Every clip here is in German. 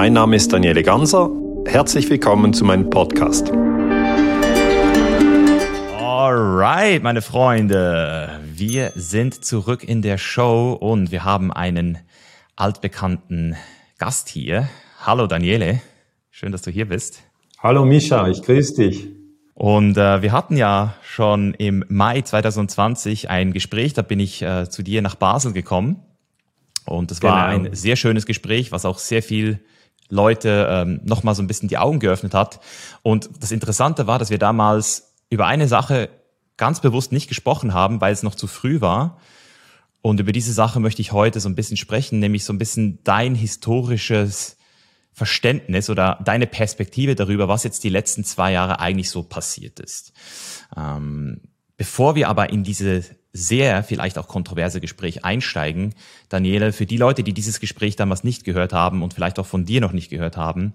Mein Name ist Daniele Ganser. Herzlich willkommen zu meinem Podcast. Alright, meine Freunde. Wir sind zurück in der Show und wir haben einen altbekannten Gast hier. Hallo Daniele. Schön, dass du hier bist. Hallo Mischa, ich grüße dich. Und äh, wir hatten ja schon im Mai 2020 ein Gespräch, da bin ich äh, zu dir nach Basel gekommen. Und es war genau. ein sehr schönes Gespräch, was auch sehr viel Leute ähm, nochmal so ein bisschen die Augen geöffnet hat. Und das Interessante war, dass wir damals über eine Sache ganz bewusst nicht gesprochen haben, weil es noch zu früh war. Und über diese Sache möchte ich heute so ein bisschen sprechen, nämlich so ein bisschen dein historisches Verständnis oder deine Perspektive darüber, was jetzt die letzten zwei Jahre eigentlich so passiert ist. Ähm, bevor wir aber in diese sehr vielleicht auch kontroverse Gespräch einsteigen, Daniele, für die Leute, die dieses Gespräch damals nicht gehört haben und vielleicht auch von dir noch nicht gehört haben,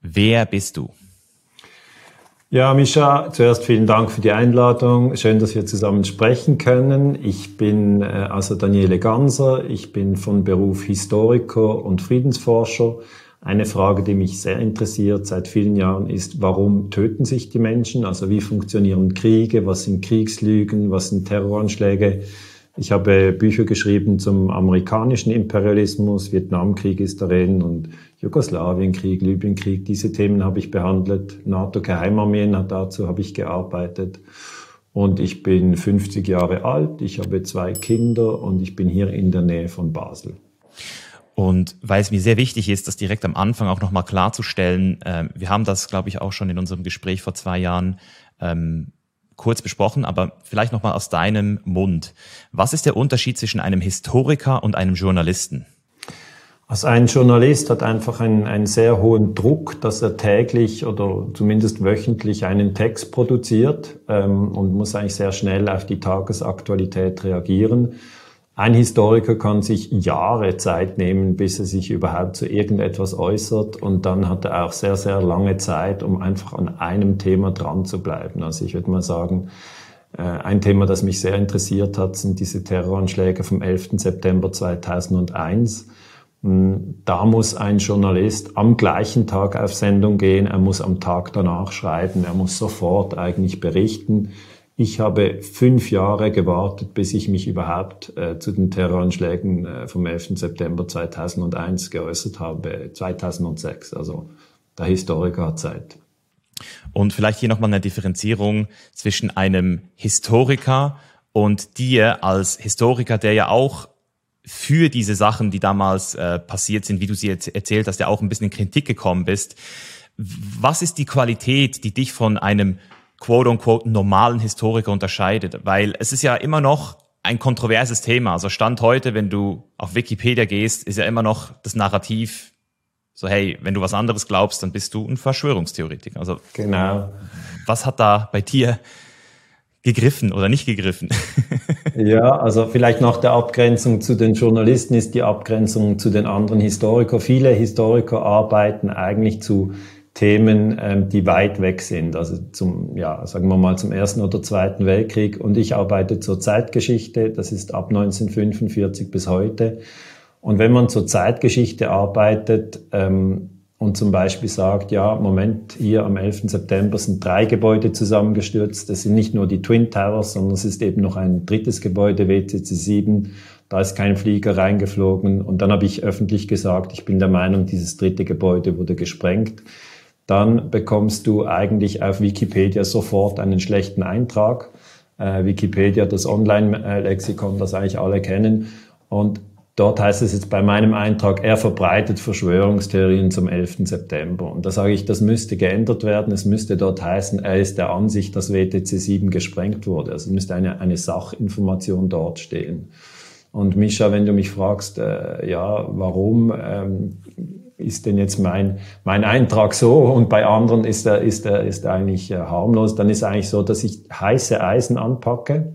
wer bist du? Ja, Mischa, zuerst vielen Dank für die Einladung. Schön, dass wir zusammen sprechen können. Ich bin äh, also Daniele Ganser. Ich bin von Beruf Historiker und Friedensforscher. Eine Frage, die mich sehr interessiert seit vielen Jahren ist, warum töten sich die Menschen? Also wie funktionieren Kriege? Was sind Kriegslügen? Was sind Terroranschläge? Ich habe Bücher geschrieben zum amerikanischen Imperialismus, Vietnamkrieg ist darin und Jugoslawienkrieg, Libyenkrieg. Diese Themen habe ich behandelt. NATO-Geheimarmeen dazu habe ich gearbeitet. Und ich bin 50 Jahre alt, ich habe zwei Kinder und ich bin hier in der Nähe von Basel. Und weil es mir sehr wichtig ist, das direkt am Anfang auch nochmal klarzustellen, äh, wir haben das, glaube ich, auch schon in unserem Gespräch vor zwei Jahren ähm, kurz besprochen, aber vielleicht nochmal aus deinem Mund. Was ist der Unterschied zwischen einem Historiker und einem Journalisten? Also ein Journalist hat einfach einen, einen sehr hohen Druck, dass er täglich oder zumindest wöchentlich einen Text produziert ähm, und muss eigentlich sehr schnell auf die Tagesaktualität reagieren. Ein Historiker kann sich Jahre Zeit nehmen, bis er sich überhaupt zu irgendetwas äußert und dann hat er auch sehr, sehr lange Zeit, um einfach an einem Thema dran zu bleiben. Also ich würde mal sagen, äh, ein Thema, das mich sehr interessiert hat, sind diese Terroranschläge vom 11. September 2001. Hm, da muss ein Journalist am gleichen Tag auf Sendung gehen, er muss am Tag danach schreiben, er muss sofort eigentlich berichten. Ich habe fünf Jahre gewartet, bis ich mich überhaupt äh, zu den Terroranschlägen äh, vom 11. September 2001 geäußert habe, 2006. Also der Historiker hat Zeit. Und vielleicht hier nochmal eine Differenzierung zwischen einem Historiker und dir als Historiker, der ja auch für diese Sachen, die damals äh, passiert sind, wie du sie jetzt erzählt hast, ja auch ein bisschen in Kritik gekommen bist. Was ist die Qualität, die dich von einem quote-unquote normalen Historiker unterscheidet, weil es ist ja immer noch ein kontroverses Thema. Also Stand heute, wenn du auf Wikipedia gehst, ist ja immer noch das Narrativ so, hey, wenn du was anderes glaubst, dann bist du ein Verschwörungstheoretiker. Also, genau. Was hat da bei dir gegriffen oder nicht gegriffen? ja, also vielleicht nach der Abgrenzung zu den Journalisten ist die Abgrenzung zu den anderen Historikern. Viele Historiker arbeiten eigentlich zu Themen, ähm, die weit weg sind, also zum, ja, sagen wir mal zum Ersten oder Zweiten Weltkrieg. Und ich arbeite zur Zeitgeschichte, das ist ab 1945 bis heute. Und wenn man zur Zeitgeschichte arbeitet ähm, und zum Beispiel sagt, ja, Moment, hier am 11. September sind drei Gebäude zusammengestürzt, das sind nicht nur die Twin Towers, sondern es ist eben noch ein drittes Gebäude, WTC 7, da ist kein Flieger reingeflogen. Und dann habe ich öffentlich gesagt, ich bin der Meinung, dieses dritte Gebäude wurde gesprengt dann bekommst du eigentlich auf Wikipedia sofort einen schlechten Eintrag. Äh, Wikipedia, das Online-Lexikon, das eigentlich alle kennen. Und dort heißt es jetzt bei meinem Eintrag, er verbreitet Verschwörungstheorien zum 11. September. Und da sage ich, das müsste geändert werden. Es müsste dort heißen, er ist der Ansicht, dass WTC 7 gesprengt wurde. Also müsste eine, eine Sachinformation dort stehen. Und Mischa, wenn du mich fragst, äh, ja, warum, ähm, ist denn jetzt mein, mein Eintrag so und bei anderen ist er, ist er, ist eigentlich äh, harmlos, dann ist eigentlich so, dass ich heiße Eisen anpacke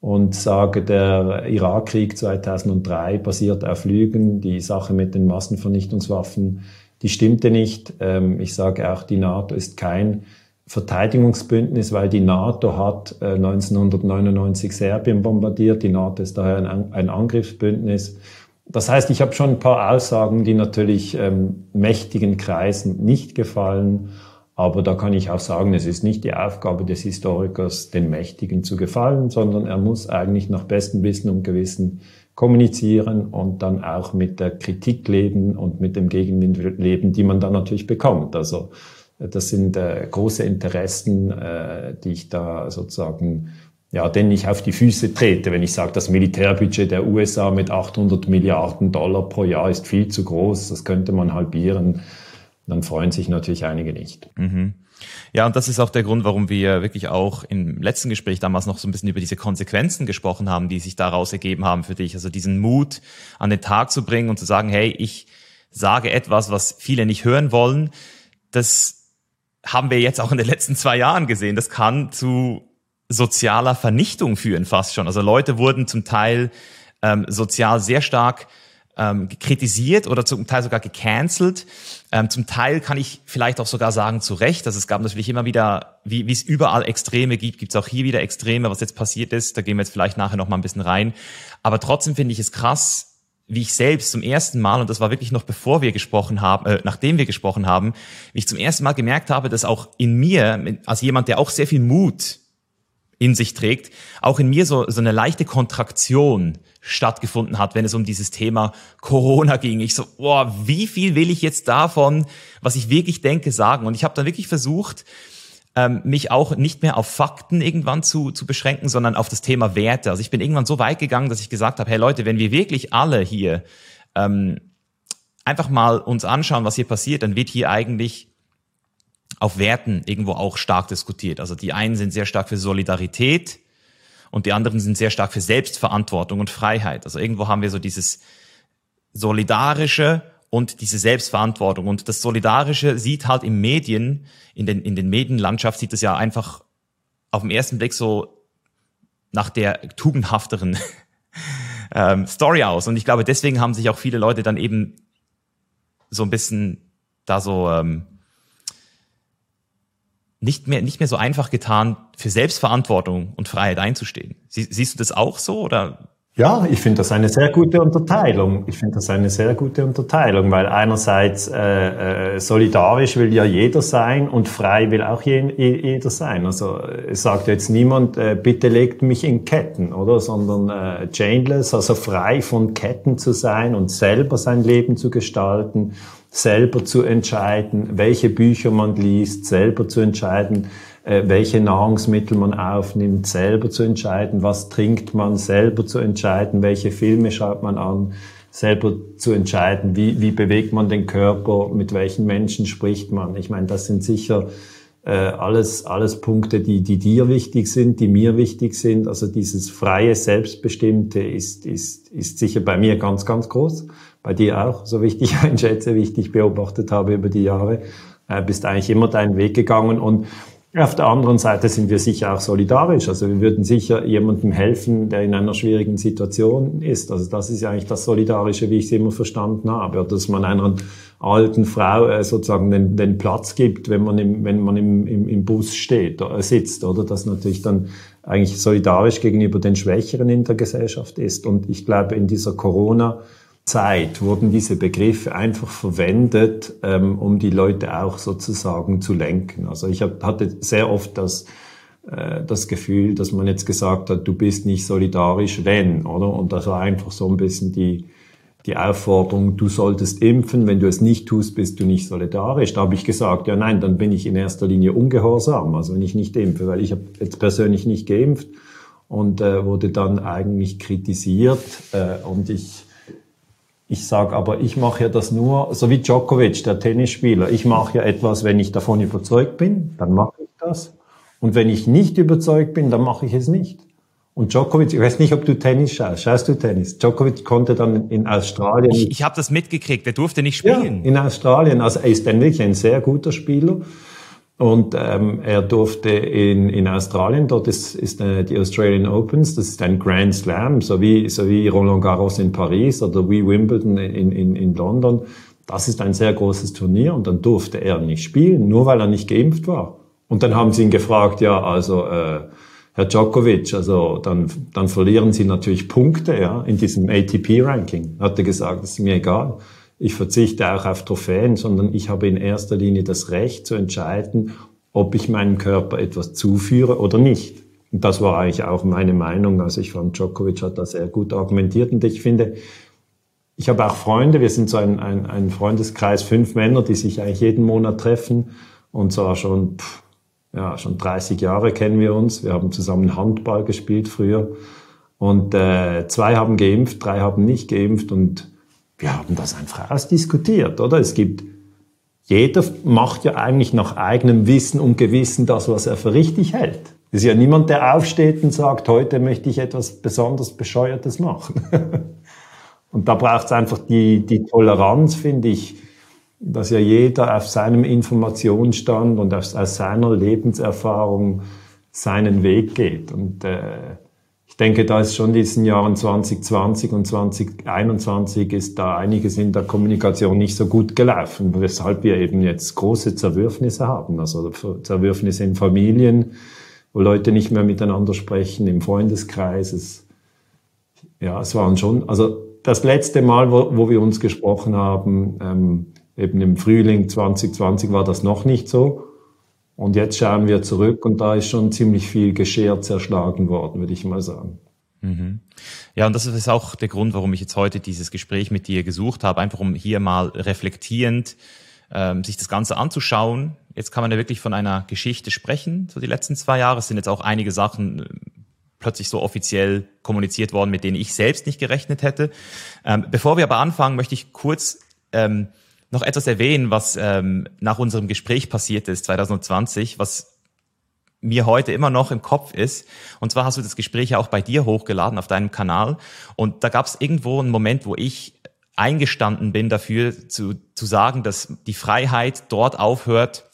und sage, der Irakkrieg 2003 basiert auf Lügen, die Sache mit den Massenvernichtungswaffen, die stimmte nicht. Ähm, ich sage auch, die NATO ist kein Verteidigungsbündnis, weil die NATO hat 1999 äh, Serbien bombardiert. Die NATO ist daher ein Angriffsbündnis. Das heißt, ich habe schon ein paar Aussagen, die natürlich ähm, mächtigen Kreisen nicht gefallen. Aber da kann ich auch sagen, es ist nicht die Aufgabe des Historikers, den Mächtigen zu gefallen, sondern er muss eigentlich nach bestem Wissen und Gewissen kommunizieren und dann auch mit der Kritik leben und mit dem Gegenwind leben, die man dann natürlich bekommt. Also das sind äh, große Interessen, äh, die ich da sozusagen ja, denen ich auf die Füße trete, wenn ich sage, das Militärbudget der USA mit 800 Milliarden Dollar pro Jahr ist viel zu groß, das könnte man halbieren, dann freuen sich natürlich einige nicht. Mhm. Ja, und das ist auch der Grund, warum wir wirklich auch im letzten Gespräch damals noch so ein bisschen über diese Konsequenzen gesprochen haben, die sich daraus ergeben haben für dich. Also diesen Mut an den Tag zu bringen und zu sagen, hey, ich sage etwas, was viele nicht hören wollen. Das haben wir jetzt auch in den letzten zwei Jahren gesehen. Das kann zu sozialer Vernichtung führen fast schon. Also Leute wurden zum Teil ähm, sozial sehr stark ähm, kritisiert oder zum Teil sogar gecancelt. Ähm, zum Teil kann ich vielleicht auch sogar sagen, zu Recht. Also es gab natürlich immer wieder, wie, wie es überall Extreme gibt, gibt es auch hier wieder Extreme, was jetzt passiert ist. Da gehen wir jetzt vielleicht nachher noch mal ein bisschen rein. Aber trotzdem finde ich es krass, wie ich selbst zum ersten Mal, und das war wirklich noch bevor wir gesprochen haben, äh, nachdem wir gesprochen haben, wie ich zum ersten Mal gemerkt habe, dass auch in mir, als jemand, der auch sehr viel Mut in sich trägt, auch in mir so, so eine leichte Kontraktion stattgefunden hat, wenn es um dieses Thema Corona ging. Ich so, boah, wie viel will ich jetzt davon, was ich wirklich denke, sagen? Und ich habe dann wirklich versucht, ähm, mich auch nicht mehr auf Fakten irgendwann zu, zu beschränken, sondern auf das Thema Werte. Also ich bin irgendwann so weit gegangen, dass ich gesagt habe, hey Leute, wenn wir wirklich alle hier ähm, einfach mal uns anschauen, was hier passiert, dann wird hier eigentlich auf Werten irgendwo auch stark diskutiert. Also die einen sind sehr stark für Solidarität und die anderen sind sehr stark für Selbstverantwortung und Freiheit. Also irgendwo haben wir so dieses solidarische und diese Selbstverantwortung. Und das Solidarische sieht halt im Medien, in den, in den Medienlandschaft sieht es ja einfach auf den ersten Blick so nach der tugendhafteren ähm, Story aus. Und ich glaube, deswegen haben sich auch viele Leute dann eben so ein bisschen da so ähm, nicht mehr, nicht mehr so einfach getan, für Selbstverantwortung und Freiheit einzustehen. Sie, siehst du das auch so oder? Ja, ich finde das eine sehr gute Unterteilung. Ich finde das eine sehr gute Unterteilung, weil einerseits äh, äh, solidarisch will ja jeder sein und frei will auch je, jeder sein. Also es sagt jetzt niemand, äh, bitte legt mich in Ketten, oder? Sondern äh, chainless, also frei von Ketten zu sein und selber sein Leben zu gestalten selber zu entscheiden, welche Bücher man liest, selber zu entscheiden, welche Nahrungsmittel man aufnimmt, selber zu entscheiden, was trinkt man, selber zu entscheiden, welche Filme schaut man an, selber zu entscheiden, wie, wie bewegt man den Körper, mit welchen Menschen spricht man. Ich meine, das sind sicher äh, alles, alles Punkte, die, die dir wichtig sind, die mir wichtig sind. Also dieses freie, selbstbestimmte ist, ist, ist sicher bei mir ganz, ganz groß bei dir auch, so wie ich dich einschätze, wie ich dich beobachtet habe über die Jahre, äh, bist eigentlich immer deinen Weg gegangen und auf der anderen Seite sind wir sicher auch solidarisch. Also wir würden sicher jemandem helfen, der in einer schwierigen Situation ist. Also das ist ja eigentlich das Solidarische, wie ich es immer verstanden habe. Dass man einer alten Frau äh, sozusagen den, den Platz gibt, wenn man im, wenn man im, im, im Bus steht oder sitzt. Oder das natürlich dann eigentlich solidarisch gegenüber den Schwächeren in der Gesellschaft ist. Und ich glaube, in dieser Corona- Zeit wurden diese Begriffe einfach verwendet, ähm, um die Leute auch sozusagen zu lenken. Also ich hab, hatte sehr oft das, äh, das Gefühl, dass man jetzt gesagt hat, du bist nicht solidarisch, wenn, oder? Und das war einfach so ein bisschen die, die Aufforderung, du solltest impfen, wenn du es nicht tust, bist du nicht solidarisch. Da habe ich gesagt, ja nein, dann bin ich in erster Linie ungehorsam, also wenn ich nicht impfe, weil ich habe jetzt persönlich nicht geimpft und äh, wurde dann eigentlich kritisiert äh, und ich ich sage aber, ich mache ja das nur, so wie Djokovic, der Tennisspieler. Ich mache ja etwas, wenn ich davon überzeugt bin, dann mache ich das. Und wenn ich nicht überzeugt bin, dann mache ich es nicht. Und Djokovic, ich weiß nicht, ob du Tennis schaust. Schaust du Tennis? Djokovic konnte dann in Australien. Ich, ich habe das mitgekriegt. Er durfte nicht spielen. Ja, in Australien. Also er ist dann wirklich ein sehr guter Spieler. Und ähm, er durfte in, in Australien, dort ist, ist äh, die Australian Opens, das ist ein Grand Slam, so wie, so wie Roland Garros in Paris oder wie Wimbledon in, in, in London. Das ist ein sehr großes Turnier und dann durfte er nicht spielen, nur weil er nicht geimpft war. Und dann haben sie ihn gefragt, ja, also äh, Herr Djokovic, also dann, dann verlieren Sie natürlich Punkte ja, in diesem ATP-Ranking. Hat er gesagt, ist mir egal. Ich verzichte auch auf Trophäen, sondern ich habe in erster Linie das Recht zu entscheiden, ob ich meinem Körper etwas zuführe oder nicht. Und das war eigentlich auch meine Meinung. Also ich fand, Djokovic hat da sehr gut argumentiert. Und ich finde, ich habe auch Freunde, wir sind so ein, ein, ein Freundeskreis, fünf Männer, die sich eigentlich jeden Monat treffen. Und zwar schon, pff, ja, schon 30 Jahre kennen wir uns. Wir haben zusammen Handball gespielt früher. Und äh, zwei haben geimpft, drei haben nicht geimpft. Und wir haben das einfach ausdiskutiert, oder? Es gibt, jeder macht ja eigentlich nach eigenem Wissen und Gewissen das, was er für richtig hält. Es ist ja niemand, der aufsteht und sagt, heute möchte ich etwas besonders Bescheuertes machen. und da braucht es einfach die, die Toleranz, finde ich, dass ja jeder auf seinem Informationsstand und aus, aus seiner Lebenserfahrung seinen Weg geht. Und äh, ich denke, da ist schon in diesen Jahren 2020 und 2021 ist da einiges in der Kommunikation nicht so gut gelaufen, weshalb wir eben jetzt große Zerwürfnisse haben. Also Zerwürfnisse in Familien, wo Leute nicht mehr miteinander sprechen, im Freundeskreis. Es, ja, es waren schon, also das letzte Mal, wo, wo wir uns gesprochen haben, ähm, eben im Frühling 2020 war das noch nicht so. Und jetzt schauen wir zurück und da ist schon ziemlich viel geschert, zerschlagen worden, würde ich mal sagen. Mhm. Ja, und das ist auch der Grund, warum ich jetzt heute dieses Gespräch mit dir gesucht habe, einfach um hier mal reflektierend ähm, sich das Ganze anzuschauen, Jetzt kann man ja wirklich von einer Geschichte sprechen, so die letzten zwei Jahre. Es sind jetzt auch einige Sachen äh, plötzlich so offiziell kommuniziert worden, mit denen ich selbst nicht gerechnet hätte. Ähm, bevor wir aber anfangen, möchte ich kurz ähm, noch etwas erwähnen, was ähm, nach unserem Gespräch passiert ist, 2020, was mir heute immer noch im Kopf ist. Und zwar hast du das Gespräch ja auch bei dir hochgeladen auf deinem Kanal. Und da gab es irgendwo einen Moment, wo ich eingestanden bin dafür zu, zu sagen, dass die Freiheit dort aufhört,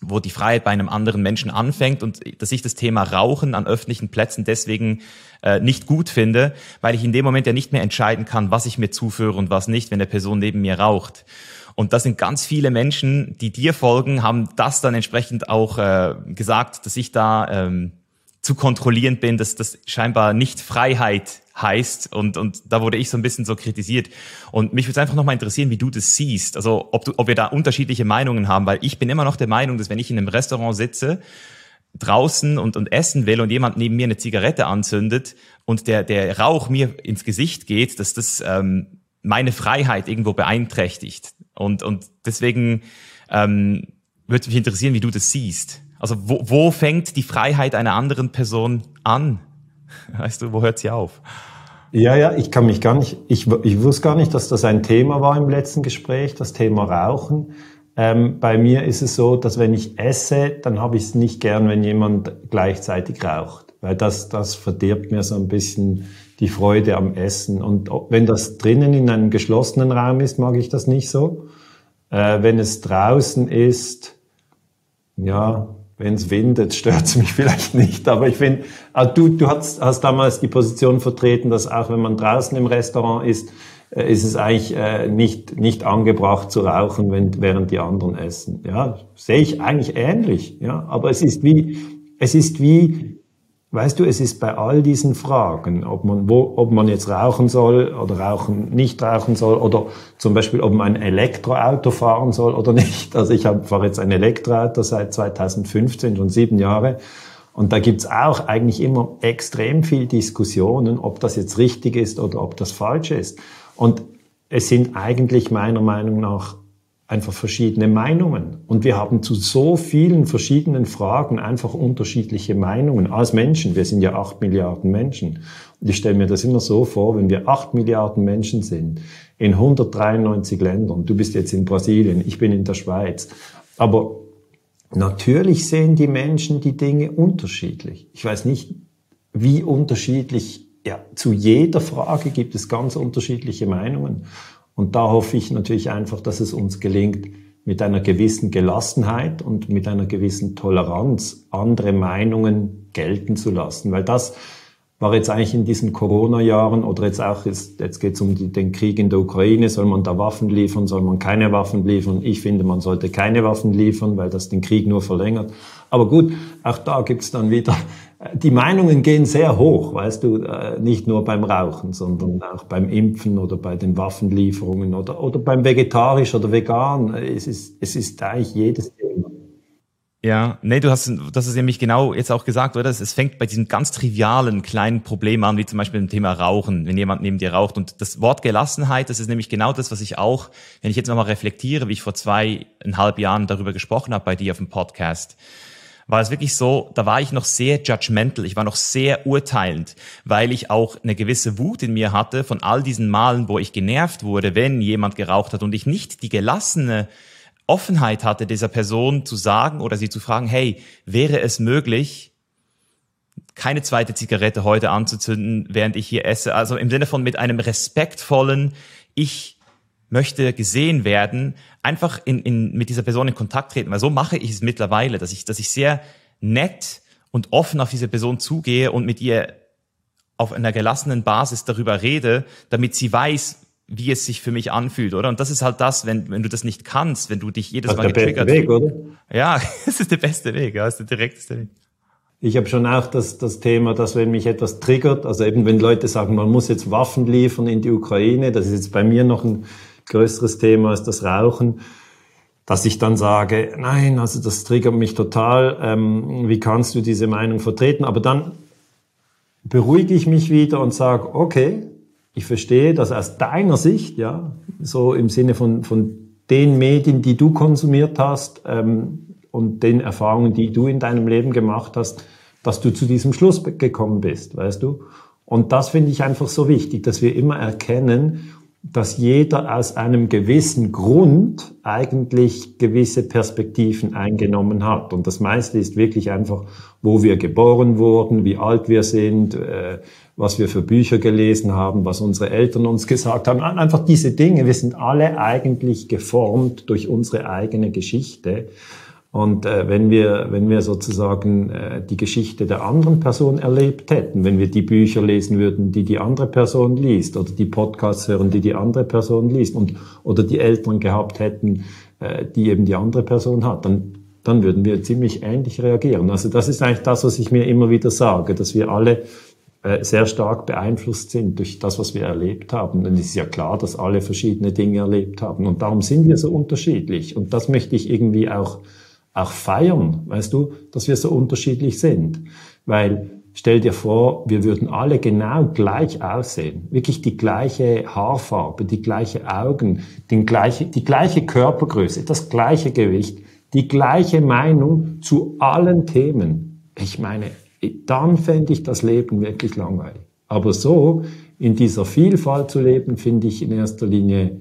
wo die Freiheit bei einem anderen Menschen anfängt und dass ich das Thema Rauchen an öffentlichen Plätzen deswegen äh, nicht gut finde, weil ich in dem Moment ja nicht mehr entscheiden kann, was ich mir zuführe und was nicht, wenn der Person neben mir raucht. Und das sind ganz viele Menschen, die dir folgen, haben das dann entsprechend auch äh, gesagt, dass ich da ähm, zu kontrollierend bin, dass das scheinbar nicht Freiheit heißt und, und da wurde ich so ein bisschen so kritisiert. Und mich würde einfach nochmal interessieren, wie du das siehst. Also ob, du, ob wir da unterschiedliche Meinungen haben, weil ich bin immer noch der Meinung, dass wenn ich in einem Restaurant sitze, draußen und, und essen will und jemand neben mir eine Zigarette anzündet und der, der Rauch mir ins Gesicht geht, dass das ähm, meine Freiheit irgendwo beeinträchtigt. Und, und deswegen ähm, würde mich interessieren, wie du das siehst. Also wo, wo fängt die Freiheit einer anderen Person an? Weißt du, wo hört sie auf? Ja, ja, ich kann mich gar nicht, ich, ich wusste gar nicht, dass das ein Thema war im letzten Gespräch, das Thema Rauchen. Ähm, bei mir ist es so, dass wenn ich esse, dann habe ich es nicht gern, wenn jemand gleichzeitig raucht, weil das, das verdirbt mir so ein bisschen die Freude am Essen. Und wenn das drinnen in einem geschlossenen Raum ist, mag ich das nicht so. Äh, wenn es draußen ist, ja, wenn es windet, stört es mich vielleicht nicht. Aber ich finde, also du, du hast, hast damals die Position vertreten, dass auch wenn man draußen im Restaurant ist, äh, ist es eigentlich äh, nicht, nicht angebracht zu rauchen, wenn, während die anderen essen. Ja, sehe ich eigentlich ähnlich. Ja, aber es ist wie, es ist wie Weißt du, es ist bei all diesen Fragen, ob man, wo, ob man jetzt rauchen soll oder rauchen, nicht rauchen soll oder zum Beispiel, ob man ein Elektroauto fahren soll oder nicht. Also ich fahre jetzt ein Elektroauto seit 2015, schon sieben Jahre. Und da gibt's auch eigentlich immer extrem viel Diskussionen, ob das jetzt richtig ist oder ob das falsch ist. Und es sind eigentlich meiner Meinung nach einfach verschiedene Meinungen. Und wir haben zu so vielen verschiedenen Fragen einfach unterschiedliche Meinungen als Menschen. Wir sind ja acht Milliarden Menschen. Und ich stelle mir das immer so vor, wenn wir acht Milliarden Menschen sind, in 193 Ländern, du bist jetzt in Brasilien, ich bin in der Schweiz, aber natürlich sehen die Menschen die Dinge unterschiedlich. Ich weiß nicht, wie unterschiedlich ja, zu jeder Frage gibt es ganz unterschiedliche Meinungen. Und da hoffe ich natürlich einfach, dass es uns gelingt, mit einer gewissen Gelassenheit und mit einer gewissen Toleranz andere Meinungen gelten zu lassen. Weil das, war jetzt eigentlich in diesen Corona-Jahren oder jetzt auch, ist, jetzt geht es um die, den Krieg in der Ukraine, soll man da Waffen liefern, soll man keine Waffen liefern? Ich finde, man sollte keine Waffen liefern, weil das den Krieg nur verlängert. Aber gut, auch da gibt's dann wieder, die Meinungen gehen sehr hoch, weißt du, äh, nicht nur beim Rauchen, sondern auch beim Impfen oder bei den Waffenlieferungen oder, oder beim Vegetarisch oder Vegan. Es ist, es ist eigentlich jedes Thema. Ja, nee, du hast, das ist nämlich genau jetzt auch gesagt, oder? Es fängt bei diesen ganz trivialen kleinen Problemen an, wie zum Beispiel dem Thema Rauchen, wenn jemand neben dir raucht. Und das Wort Gelassenheit, das ist nämlich genau das, was ich auch, wenn ich jetzt nochmal reflektiere, wie ich vor zweieinhalb Jahren darüber gesprochen habe bei dir auf dem Podcast, war es wirklich so, da war ich noch sehr judgmental, ich war noch sehr urteilend, weil ich auch eine gewisse Wut in mir hatte von all diesen Malen, wo ich genervt wurde, wenn jemand geraucht hat und ich nicht die gelassene Offenheit hatte, dieser Person zu sagen oder sie zu fragen, hey, wäre es möglich, keine zweite Zigarette heute anzuzünden, während ich hier esse? Also im Sinne von mit einem respektvollen, ich möchte gesehen werden, einfach in, in, mit dieser Person in Kontakt treten. Weil so mache ich es mittlerweile, dass ich, dass ich sehr nett und offen auf diese Person zugehe und mit ihr auf einer gelassenen Basis darüber rede, damit sie weiß, wie es sich für mich anfühlt, oder? Und das ist halt das, wenn, wenn du das nicht kannst, wenn du dich jedes das Mal getriggert der beste Weg, oder? Ja, das ist der beste Weg, ja, das ist der direkteste Weg. Ich habe schon auch das, das Thema, dass wenn mich etwas triggert, also eben wenn Leute sagen, man muss jetzt Waffen liefern in die Ukraine, das ist jetzt bei mir noch ein größeres Thema als das Rauchen, dass ich dann sage, nein, also das triggert mich total, ähm, wie kannst du diese Meinung vertreten? Aber dann beruhige ich mich wieder und sage, okay, ich verstehe das aus deiner Sicht, ja, so im Sinne von, von den Medien, die du konsumiert hast ähm, und den Erfahrungen, die du in deinem Leben gemacht hast, dass du zu diesem Schluss gekommen bist, weißt du? Und das finde ich einfach so wichtig, dass wir immer erkennen dass jeder aus einem gewissen Grund eigentlich gewisse Perspektiven eingenommen hat. Und das meiste ist wirklich einfach, wo wir geboren wurden, wie alt wir sind, äh, was wir für Bücher gelesen haben, was unsere Eltern uns gesagt haben. Einfach diese Dinge. Wir sind alle eigentlich geformt durch unsere eigene Geschichte. Und äh, wenn wir, wenn wir sozusagen äh, die Geschichte der anderen Person erlebt hätten, wenn wir die Bücher lesen würden, die die andere Person liest, oder die Podcasts hören, die die andere Person liest, und oder die Eltern gehabt hätten, äh, die eben die andere Person hat, dann dann würden wir ziemlich ähnlich reagieren. Also das ist eigentlich das, was ich mir immer wieder sage, dass wir alle äh, sehr stark beeinflusst sind durch das, was wir erlebt haben. Und es ist ja klar, dass alle verschiedene Dinge erlebt haben. Und darum sind wir so unterschiedlich. Und das möchte ich irgendwie auch auch feiern, weißt du, dass wir so unterschiedlich sind. Weil stell dir vor, wir würden alle genau gleich aussehen. Wirklich die gleiche Haarfarbe, die gleiche Augen, den gleiche, die gleiche Körpergröße, das gleiche Gewicht, die gleiche Meinung zu allen Themen. Ich meine, dann fände ich das Leben wirklich langweilig. Aber so in dieser Vielfalt zu leben, finde ich in erster Linie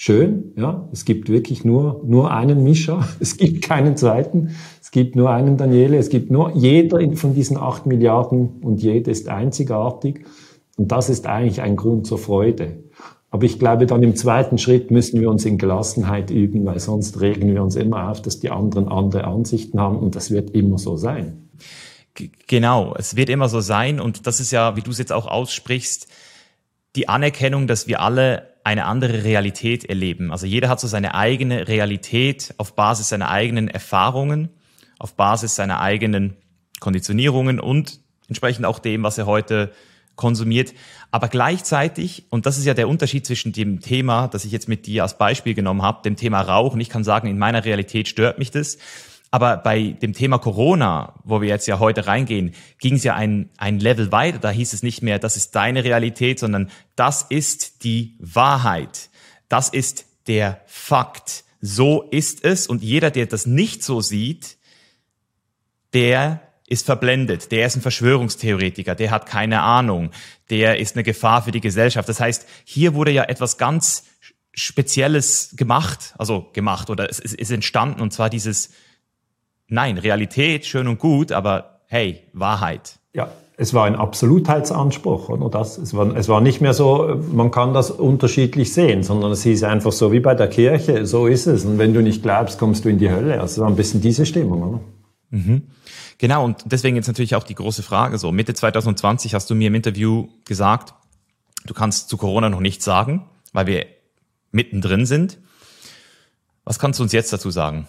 schön. Ja, es gibt wirklich nur, nur einen Mischa. Es gibt keinen zweiten. Es gibt nur einen Daniele. Es gibt nur jeder von diesen acht Milliarden und jeder ist einzigartig. Und das ist eigentlich ein Grund zur Freude. Aber ich glaube, dann im zweiten Schritt müssen wir uns in Gelassenheit üben, weil sonst regen wir uns immer auf, dass die anderen andere Ansichten haben und das wird immer so sein. Genau, es wird immer so sein und das ist ja, wie du es jetzt auch aussprichst, die Anerkennung, dass wir alle eine andere Realität erleben. Also jeder hat so seine eigene Realität auf Basis seiner eigenen Erfahrungen, auf Basis seiner eigenen Konditionierungen und entsprechend auch dem, was er heute konsumiert. Aber gleichzeitig, und das ist ja der Unterschied zwischen dem Thema, das ich jetzt mit dir als Beispiel genommen habe, dem Thema Rauchen. Ich kann sagen, in meiner Realität stört mich das. Aber bei dem Thema Corona, wo wir jetzt ja heute reingehen, ging es ja ein, ein Level weiter. Da hieß es nicht mehr, das ist deine Realität, sondern das ist die Wahrheit. Das ist der Fakt. So ist es. Und jeder, der das nicht so sieht, der ist verblendet, der ist ein Verschwörungstheoretiker, der hat keine Ahnung, der ist eine Gefahr für die Gesellschaft. Das heißt, hier wurde ja etwas ganz Spezielles gemacht, also gemacht oder es ist entstanden und zwar dieses Nein, Realität, schön und gut, aber hey, Wahrheit. Ja, es war ein Absolutheitsanspruch, oder das? Es war, es war nicht mehr so, man kann das unterschiedlich sehen, sondern es hieß einfach so wie bei der Kirche, so ist es. Und wenn du nicht glaubst, kommst du in die Hölle. Also es war ein bisschen diese Stimmung, oder? Mhm. Genau, und deswegen jetzt natürlich auch die große Frage so. Mitte 2020 hast du mir im Interview gesagt, du kannst zu Corona noch nichts sagen, weil wir mittendrin sind. Was kannst du uns jetzt dazu sagen?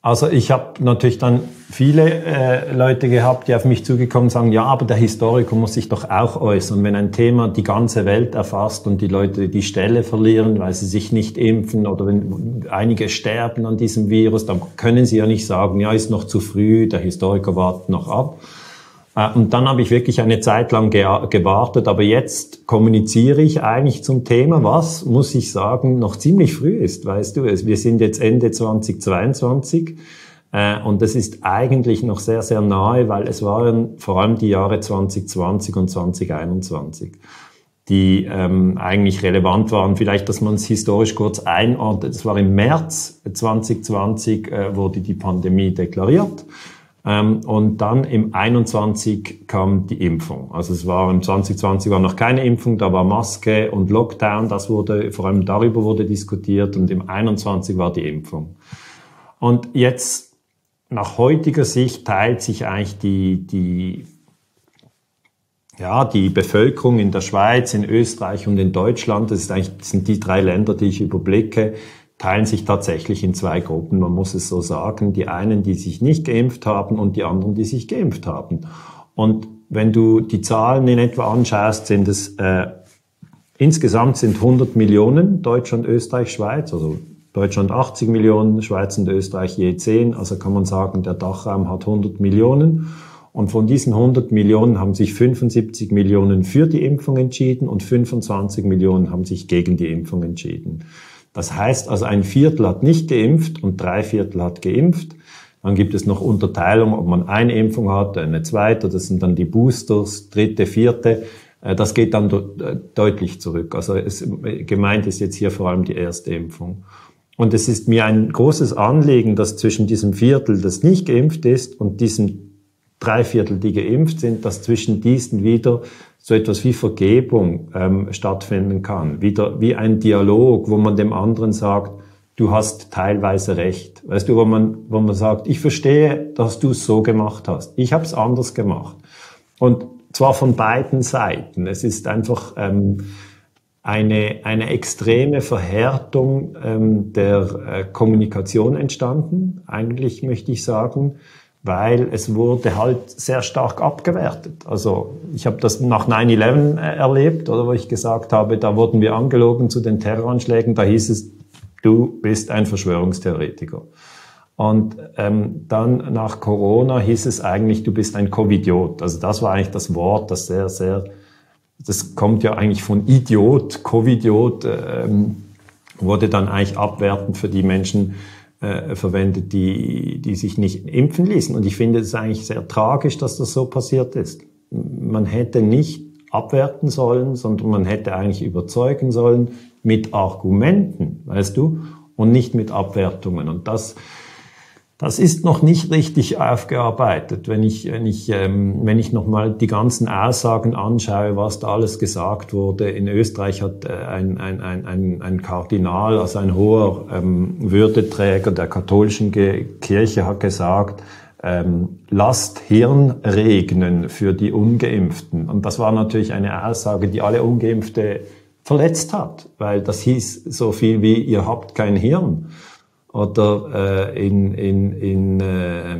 Also ich habe natürlich dann viele äh, Leute gehabt, die auf mich zugekommen sagen, ja, aber der Historiker muss sich doch auch äußern, wenn ein Thema die ganze Welt erfasst und die Leute die Stelle verlieren, weil sie sich nicht impfen oder wenn einige sterben an diesem Virus, dann können sie ja nicht sagen, ja, ist noch zu früh, der Historiker wartet noch ab. Äh, und dann habe ich wirklich eine Zeit lang gewartet, aber jetzt kommuniziere ich eigentlich zum Thema, was, muss ich sagen, noch ziemlich früh ist, weißt du. Wir sind jetzt Ende 2022 äh, und das ist eigentlich noch sehr, sehr nahe, weil es waren vor allem die Jahre 2020 und 2021 die ähm, eigentlich relevant waren. Vielleicht, dass man es historisch kurz einordnet. Es war im März 2020, äh, wurde die Pandemie deklariert. Ähm, und dann im 21 kam die Impfung. Also es war im 2020 war noch keine Impfung, da war Maske und Lockdown, das wurde, vor allem darüber wurde diskutiert und im 21 war die Impfung. Und jetzt, nach heutiger Sicht, teilt sich eigentlich die, die, ja, die Bevölkerung in der Schweiz, in Österreich und in Deutschland, das, ist eigentlich, das sind die drei Länder, die ich überblicke, teilen sich tatsächlich in zwei Gruppen, man muss es so sagen. Die einen, die sich nicht geimpft haben und die anderen, die sich geimpft haben. Und wenn du die Zahlen in etwa anschaust, sind es äh, insgesamt sind 100 Millionen Deutschland, Österreich, Schweiz, also Deutschland 80 Millionen, Schweiz und Österreich je 10, also kann man sagen, der Dachraum hat 100 Millionen. Und von diesen 100 Millionen haben sich 75 Millionen für die Impfung entschieden und 25 Millionen haben sich gegen die Impfung entschieden. Das heißt also, ein Viertel hat nicht geimpft und drei Viertel hat geimpft. Dann gibt es noch Unterteilung, ob man eine Impfung hat, eine zweite, das sind dann die Boosters, dritte, vierte. Äh, das geht dann äh, deutlich zurück. Also es, gemeint ist jetzt hier vor allem die erste Impfung. Und es ist mir ein großes Anliegen, dass zwischen diesem Viertel, das nicht geimpft ist, und diesen drei Viertel, die geimpft sind, dass zwischen diesen wieder so etwas wie Vergebung ähm, stattfinden kann. Wieder wie ein Dialog, wo man dem anderen sagt, du hast teilweise recht. Weißt du, wo man, wo man sagt, ich verstehe, dass du es so gemacht hast. Ich habe es anders gemacht. Und zwar von beiden Seiten. Es ist einfach ähm, eine, eine extreme Verhärtung ähm, der äh, Kommunikation entstanden, eigentlich möchte ich sagen weil es wurde halt sehr stark abgewertet. Also ich habe das nach 9-11 äh, erlebt, oder wo ich gesagt habe, da wurden wir angelogen zu den Terroranschlägen, da hieß es, du bist ein Verschwörungstheoretiker. Und ähm, dann nach Corona hieß es eigentlich, du bist ein Covidiot. Also das war eigentlich das Wort, das sehr, sehr, das kommt ja eigentlich von Idiot, Covidiot, ähm, wurde dann eigentlich abwertend für die Menschen, äh, verwendet, die, die sich nicht impfen ließen. Und ich finde es eigentlich sehr tragisch, dass das so passiert ist. Man hätte nicht abwerten sollen, sondern man hätte eigentlich überzeugen sollen mit Argumenten, weißt du, und nicht mit Abwertungen. Und das, das ist noch nicht richtig aufgearbeitet. Wenn ich, wenn ich, ähm, wenn ich nochmal die ganzen Aussagen anschaue, was da alles gesagt wurde. In Österreich hat äh, ein, ein, ein, ein, Kardinal, also ein hoher ähm, Würdeträger der katholischen Kirche hat gesagt, ähm, lasst Hirn regnen für die Ungeimpften. Und das war natürlich eine Aussage, die alle Ungeimpfte verletzt hat, weil das hieß so viel wie, ihr habt kein Hirn. Oder äh, in, in, in, äh,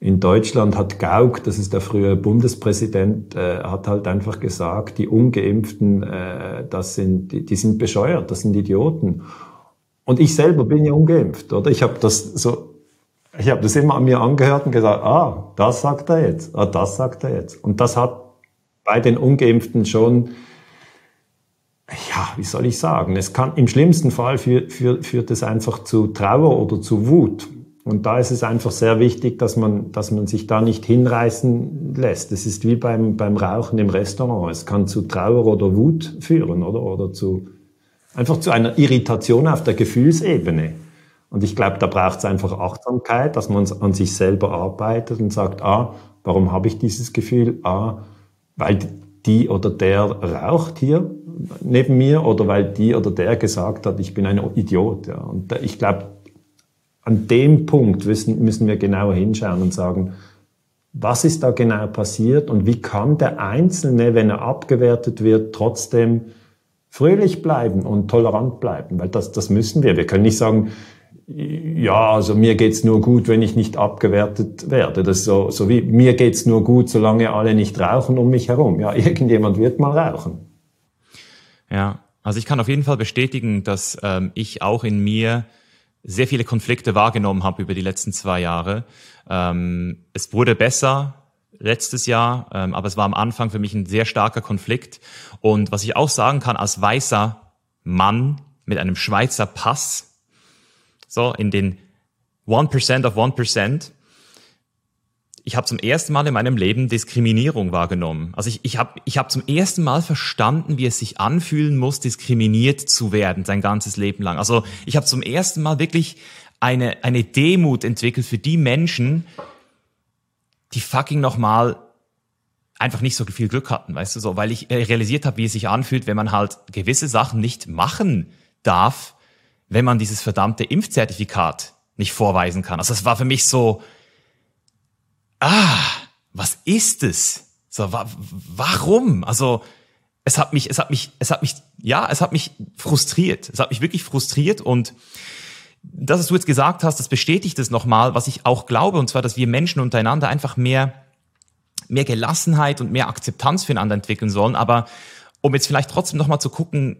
in Deutschland hat Gauck, das ist der frühere Bundespräsident, äh, hat halt einfach gesagt, die Ungeimpften, äh, das sind, die, die sind bescheuert, das sind Idioten. Und ich selber bin ja ungeimpft, oder? Ich habe das so, ich habe das immer an mir angehört und gesagt, ah, das sagt er jetzt, ah, das sagt er jetzt. Und das hat bei den Ungeimpften schon ja, wie soll ich sagen, es kann im schlimmsten Fall führt, führt, führt es einfach zu Trauer oder zu Wut. Und da ist es einfach sehr wichtig, dass man, dass man sich da nicht hinreißen lässt. Es ist wie beim, beim Rauchen im Restaurant. Es kann zu Trauer oder Wut führen, oder? Oder zu, einfach zu einer Irritation auf der Gefühlsebene. Und ich glaube, da braucht es einfach Achtsamkeit, dass man an sich selber arbeitet und sagt, ah, warum habe ich dieses Gefühl? Ah, weil die oder der raucht hier neben mir oder weil die oder der gesagt hat, ich bin ein Idiot. Ja. Und ich glaube, an dem Punkt müssen, müssen wir genauer hinschauen und sagen, was ist da genau passiert und wie kann der Einzelne, wenn er abgewertet wird, trotzdem fröhlich bleiben und tolerant bleiben, weil das, das müssen wir. Wir können nicht sagen, ja, also mir geht's nur gut, wenn ich nicht abgewertet werde. Das ist so, so wie mir geht's nur gut, solange alle nicht rauchen um mich herum. Ja, irgendjemand wird mal rauchen. Ja, also ich kann auf jeden Fall bestätigen, dass ähm, ich auch in mir sehr viele Konflikte wahrgenommen habe über die letzten zwei Jahre. Ähm, es wurde besser letztes Jahr, ähm, aber es war am Anfang für mich ein sehr starker Konflikt. Und was ich auch sagen kann, als weißer Mann mit einem Schweizer Pass, so in den 1% of 1%, ich habe zum ersten Mal in meinem Leben Diskriminierung wahrgenommen. Also ich, ich habe ich hab zum ersten Mal verstanden, wie es sich anfühlen muss, diskriminiert zu werden, sein ganzes Leben lang. Also ich habe zum ersten Mal wirklich eine, eine Demut entwickelt für die Menschen, die fucking nochmal einfach nicht so viel Glück hatten, weißt du so, weil ich realisiert habe, wie es sich anfühlt, wenn man halt gewisse Sachen nicht machen darf, wenn man dieses verdammte Impfzertifikat nicht vorweisen kann. Also es war für mich so, ah, was ist es? So, wa warum? Also, es hat mich, es hat mich, es hat mich, ja, es hat mich frustriert. Es hat mich wirklich frustriert und das, was du jetzt gesagt hast, das bestätigt es nochmal, was ich auch glaube, und zwar, dass wir Menschen untereinander einfach mehr, mehr Gelassenheit und mehr Akzeptanz füreinander entwickeln sollen. Aber um jetzt vielleicht trotzdem nochmal zu gucken,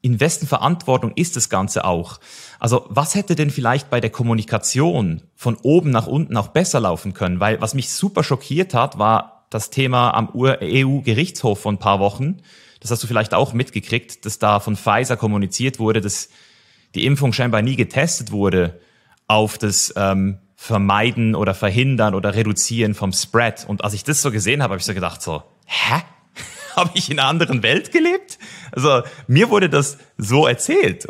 in wessen Verantwortung ist das Ganze auch? Also was hätte denn vielleicht bei der Kommunikation von oben nach unten auch besser laufen können? Weil was mich super schockiert hat, war das Thema am EU-Gerichtshof vor ein paar Wochen. Das hast du vielleicht auch mitgekriegt, dass da von Pfizer kommuniziert wurde, dass die Impfung scheinbar nie getestet wurde auf das ähm, Vermeiden oder Verhindern oder Reduzieren vom Spread. Und als ich das so gesehen habe, habe ich so gedacht so, hä? habe ich in einer anderen Welt gelebt? Also mir wurde das so erzählt.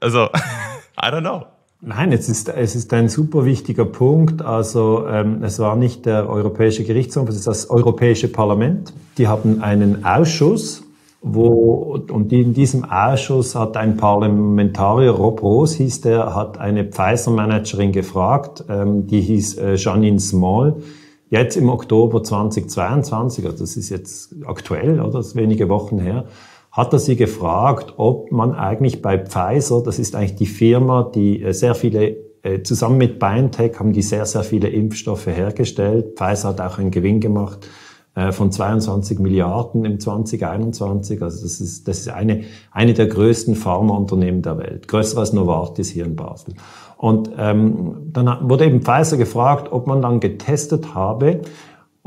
Also I don't know. Nein, es ist, es ist ein super wichtiger Punkt. Also ähm, es war nicht der Europäische Gerichtshof, es ist das Europäische Parlament. Die haben einen Ausschuss, wo, und in diesem Ausschuss hat ein Parlamentarier, Rob Roos hieß der, hat eine Pfizer-Managerin gefragt, ähm, die hieß äh, Janine Small, Jetzt im Oktober 2022, also das ist jetzt aktuell, oder? Das ist wenige Wochen her, hat er sie gefragt, ob man eigentlich bei Pfizer, das ist eigentlich die Firma, die äh, sehr viele, äh, zusammen mit BioNTech haben die sehr, sehr viele Impfstoffe hergestellt. Pfizer hat auch einen Gewinn gemacht äh, von 22 Milliarden im 2021. Also das ist, das ist eine, eine der größten Pharmaunternehmen der Welt. Größer als Novartis hier in Basel. Und ähm, dann wurde eben Pfizer gefragt, ob man dann getestet habe,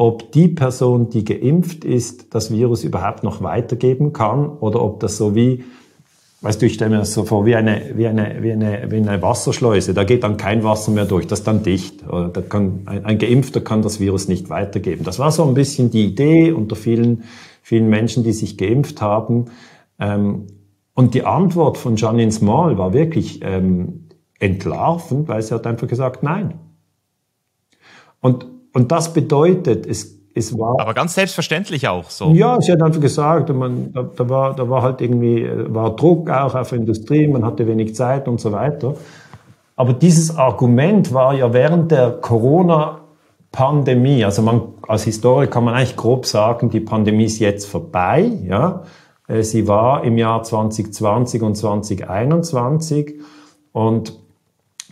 ob die Person, die geimpft ist, das Virus überhaupt noch weitergeben kann oder ob das so wie, weißt du, ich stelle mir das so vor, wie eine, wie eine, wie eine, wie eine Wasserschleuse, da geht dann kein Wasser mehr durch, das ist dann dicht. Oder da kann, ein, ein Geimpfter kann das Virus nicht weitergeben. Das war so ein bisschen die Idee unter vielen, vielen Menschen, die sich geimpft haben. Ähm, und die Antwort von Janine Small war wirklich ähm, entlarven, weil sie hat einfach gesagt, nein. Und, und das bedeutet, es, es war. Aber ganz selbstverständlich auch so. Ja, sie hat einfach gesagt, man, da, da, war, da war halt irgendwie, war Druck auch auf Industrie, man hatte wenig Zeit und so weiter. Aber dieses Argument war ja während der Corona-Pandemie, also man, als Historiker kann man eigentlich grob sagen, die Pandemie ist jetzt vorbei, ja. Äh, sie war im Jahr 2020 und 2021 und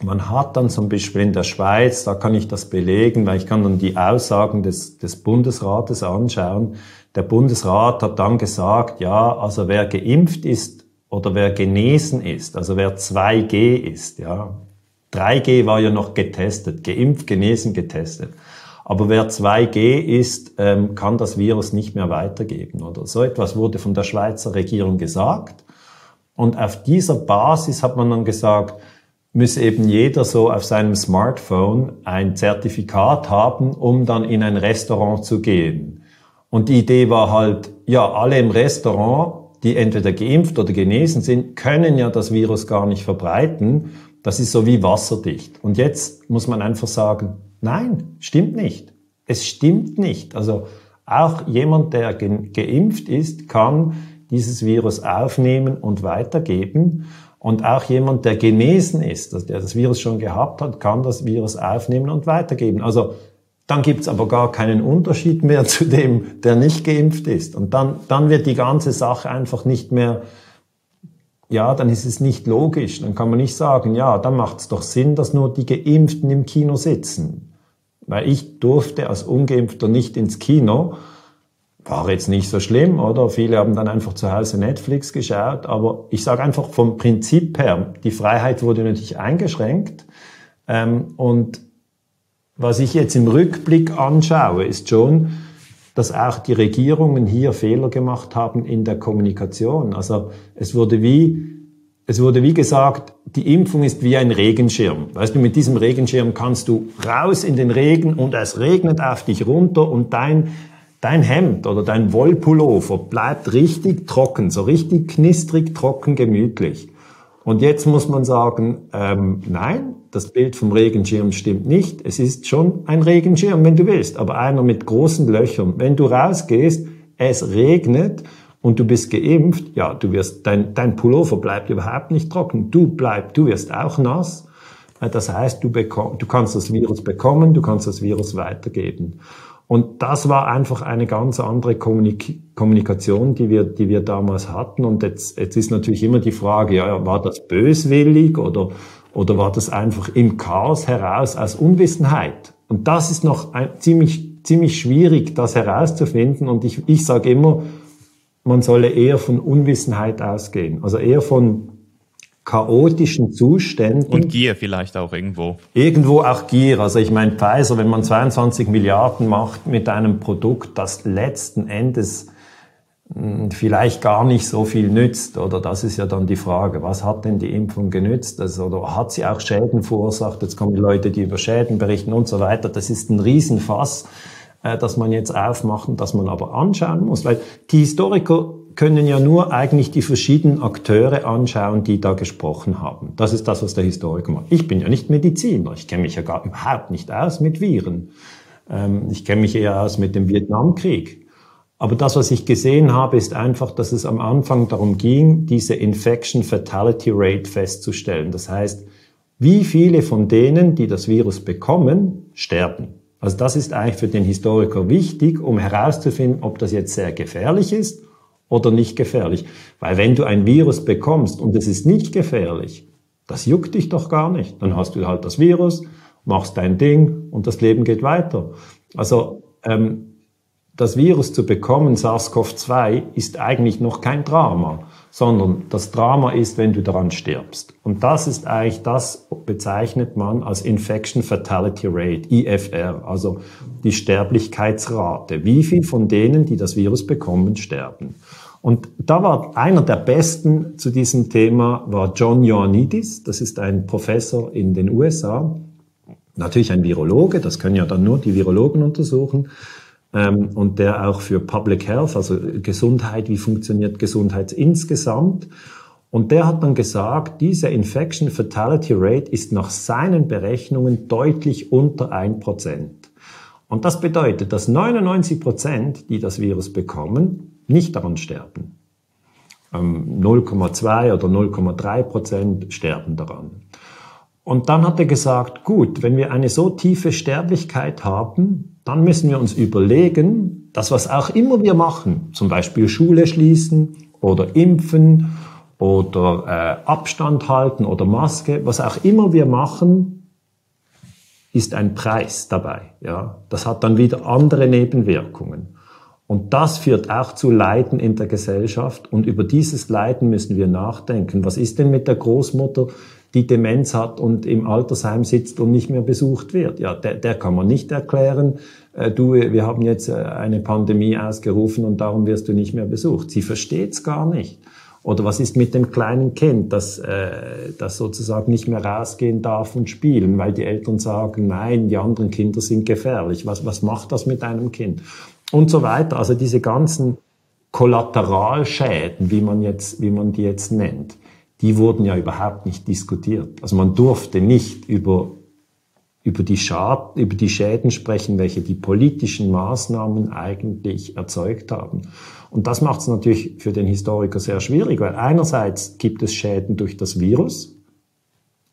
man hat dann zum Beispiel in der Schweiz, da kann ich das belegen, weil ich kann dann die Aussagen des, des Bundesrates anschauen. Der Bundesrat hat dann gesagt, ja, also wer geimpft ist oder wer genesen ist, also wer 2G ist, ja, 3G war ja noch getestet, geimpft, genesen, getestet. Aber wer 2G ist, ähm, kann das Virus nicht mehr weitergeben. Oder so etwas wurde von der Schweizer Regierung gesagt. Und auf dieser Basis hat man dann gesagt, müsse eben jeder so auf seinem Smartphone ein Zertifikat haben, um dann in ein Restaurant zu gehen. Und die Idee war halt, ja, alle im Restaurant, die entweder geimpft oder genesen sind, können ja das Virus gar nicht verbreiten. Das ist so wie wasserdicht. Und jetzt muss man einfach sagen, nein, stimmt nicht. Es stimmt nicht. Also auch jemand, der geimpft ist, kann dieses Virus aufnehmen und weitergeben. Und auch jemand, der genesen ist, also der das Virus schon gehabt hat, kann das Virus aufnehmen und weitergeben. Also dann gibt's aber gar keinen Unterschied mehr zu dem, der nicht geimpft ist. Und dann, dann wird die ganze Sache einfach nicht mehr, ja, dann ist es nicht logisch. Dann kann man nicht sagen, ja, dann macht es doch Sinn, dass nur die Geimpften im Kino sitzen. Weil ich durfte als Ungeimpfter nicht ins Kino. War jetzt nicht so schlimm, oder? Viele haben dann einfach zu Hause Netflix geschaut. Aber ich sage einfach vom Prinzip her, die Freiheit wurde natürlich eingeschränkt. Ähm, und was ich jetzt im Rückblick anschaue, ist schon, dass auch die Regierungen hier Fehler gemacht haben in der Kommunikation. Also es wurde wie, es wurde wie gesagt, die Impfung ist wie ein Regenschirm. Weißt du, mit diesem Regenschirm kannst du raus in den Regen und es regnet auf dich runter und dein, dein Hemd oder dein Wollpullover bleibt richtig trocken, so richtig knistrig, trocken, gemütlich. Und jetzt muss man sagen, ähm, nein, das Bild vom Regenschirm stimmt nicht. Es ist schon ein Regenschirm, wenn du willst, aber einer mit großen Löchern. Wenn du rausgehst, es regnet und du bist geimpft, ja, du wirst, dein, dein Pullover bleibt überhaupt nicht trocken. Du bleibst, du wirst auch nass. Das heißt, du, bekomm, du kannst das Virus bekommen, du kannst das Virus weitergeben. Und das war einfach eine ganz andere Kommunik Kommunikation, die wir, die wir damals hatten. Und jetzt, jetzt ist natürlich immer die Frage, ja, war das böswillig oder, oder war das einfach im Chaos heraus aus Unwissenheit? Und das ist noch ein, ziemlich, ziemlich schwierig, das herauszufinden. Und ich, ich sage immer, man solle eher von Unwissenheit ausgehen. Also eher von chaotischen Zuständen. Und Gier vielleicht auch irgendwo. Irgendwo auch Gier. Also ich meine, Pfizer, wenn man 22 Milliarden macht mit einem Produkt, das letzten Endes hm, vielleicht gar nicht so viel nützt, oder das ist ja dann die Frage, was hat denn die Impfung genützt? Also, oder hat sie auch Schäden verursacht? Jetzt kommen die Leute, die über Schäden berichten und so weiter. Das ist ein Riesenfass, äh, das man jetzt aufmacht und das man aber anschauen muss, weil die Historiker können ja nur eigentlich die verschiedenen Akteure anschauen, die da gesprochen haben. Das ist das, was der Historiker macht. Ich bin ja nicht Mediziner. Ich kenne mich ja gar überhaupt nicht aus mit Viren. Ähm, ich kenne mich eher aus mit dem Vietnamkrieg. Aber das, was ich gesehen habe, ist einfach, dass es am Anfang darum ging, diese Infection Fatality Rate festzustellen. Das heißt, wie viele von denen, die das Virus bekommen, sterben. Also das ist eigentlich für den Historiker wichtig, um herauszufinden, ob das jetzt sehr gefährlich ist oder nicht gefährlich. Weil wenn du ein Virus bekommst und es ist nicht gefährlich, das juckt dich doch gar nicht. Dann hast du halt das Virus, machst dein Ding und das Leben geht weiter. Also ähm, das Virus zu bekommen, SARS-CoV-2, ist eigentlich noch kein Drama, sondern das Drama ist, wenn du daran stirbst. Und das ist eigentlich, das bezeichnet man als Infection Fatality Rate, IFR, also die Sterblichkeitsrate. Wie viel von denen, die das Virus bekommen, sterben? Und da war einer der besten zu diesem Thema war John Ioannidis. Das ist ein Professor in den USA. Natürlich ein Virologe. Das können ja dann nur die Virologen untersuchen. Ähm, und der auch für Public Health, also Gesundheit, wie funktioniert Gesundheit insgesamt. Und der hat dann gesagt, diese Infection Fatality Rate ist nach seinen Berechnungen deutlich unter ein Prozent. Und das bedeutet, dass 99 Prozent, die das Virus bekommen, nicht daran sterben. 0,2 ähm, oder 0,3 Prozent sterben daran. Und dann hat er gesagt, gut, wenn wir eine so tiefe Sterblichkeit haben, dann müssen wir uns überlegen, dass was auch immer wir machen, zum Beispiel Schule schließen oder impfen oder äh, Abstand halten oder Maske, was auch immer wir machen, ist ein Preis dabei. Ja, das hat dann wieder andere Nebenwirkungen. Und das führt auch zu Leiden in der Gesellschaft. Und über dieses Leiden müssen wir nachdenken. Was ist denn mit der Großmutter, die Demenz hat und im Altersheim sitzt und nicht mehr besucht wird? Ja, der, der kann man nicht erklären, äh, du, wir haben jetzt äh, eine Pandemie ausgerufen und darum wirst du nicht mehr besucht. Sie versteht's gar nicht. Oder was ist mit dem kleinen Kind, das, äh, das sozusagen nicht mehr rausgehen darf und spielen, weil die Eltern sagen, nein, die anderen Kinder sind gefährlich. Was, was macht das mit einem Kind? und so weiter. Also diese ganzen Kollateralschäden, wie man jetzt, wie man die jetzt nennt, die wurden ja überhaupt nicht diskutiert. Also man durfte nicht über über die, Schad über die Schäden sprechen, welche die politischen Maßnahmen eigentlich erzeugt haben. Und das macht es natürlich für den Historiker sehr schwierig, weil einerseits gibt es Schäden durch das Virus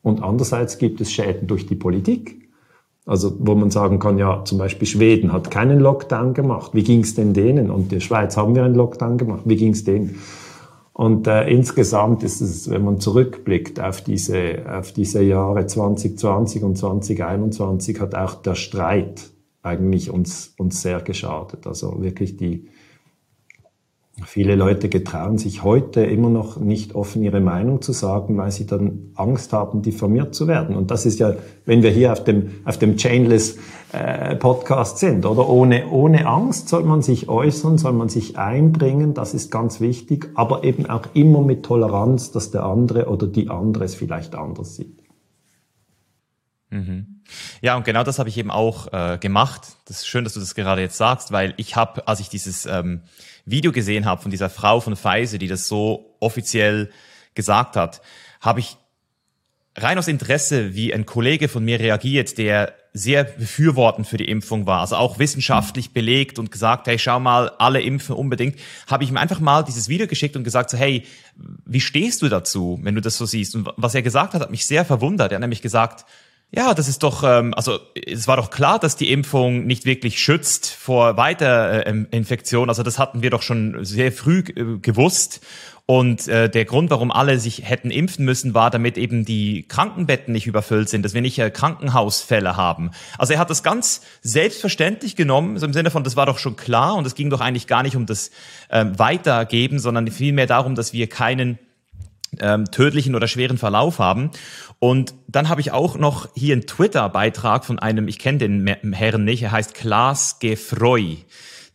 und andererseits gibt es Schäden durch die Politik. Also wo man sagen kann, ja, zum Beispiel Schweden hat keinen Lockdown gemacht. Wie ging es denn denen? Und die Schweiz haben wir einen Lockdown gemacht. Wie ging es denen? Und äh, insgesamt ist es, wenn man zurückblickt auf diese, auf diese Jahre 2020 und 2021, hat auch der Streit eigentlich uns, uns sehr geschadet. Also wirklich die, Viele Leute getrauen sich heute immer noch nicht offen ihre Meinung zu sagen, weil sie dann Angst haben, diffamiert zu werden. Und das ist ja, wenn wir hier auf dem, auf dem Chainless äh, sind, oder ohne, ohne Angst soll man sich äußern, soll man sich einbringen, das ist ganz wichtig, aber eben auch immer mit Toleranz, dass der andere oder die andere es vielleicht anders sieht. Mhm. Ja, und genau das habe ich eben auch äh, gemacht. Das ist schön, dass du das gerade jetzt sagst, weil ich habe, als ich dieses ähm, Video gesehen habe von dieser Frau von Pfizer, die das so offiziell gesagt hat, habe ich rein aus Interesse, wie ein Kollege von mir reagiert, der sehr befürwortend für die Impfung war, also auch wissenschaftlich belegt und gesagt, hey, schau mal, alle impfen unbedingt, habe ich ihm einfach mal dieses Video geschickt und gesagt, so, hey, wie stehst du dazu, wenn du das so siehst? Und was er gesagt hat, hat mich sehr verwundert. Er hat nämlich gesagt, ja, das ist doch, ähm, also es war doch klar, dass die Impfung nicht wirklich schützt vor Weiterinfektion. Also das hatten wir doch schon sehr früh äh, gewusst. Und äh, der Grund, warum alle sich hätten impfen müssen, war, damit eben die Krankenbetten nicht überfüllt sind, dass wir nicht äh, Krankenhausfälle haben. Also er hat das ganz selbstverständlich genommen, so im Sinne von, das war doch schon klar und es ging doch eigentlich gar nicht um das ähm, Weitergeben, sondern vielmehr darum, dass wir keinen ähm, tödlichen oder schweren Verlauf haben. Und dann habe ich auch noch hier einen Twitter-Beitrag von einem, ich kenne den Herrn nicht, er heißt Klaas Gefreu.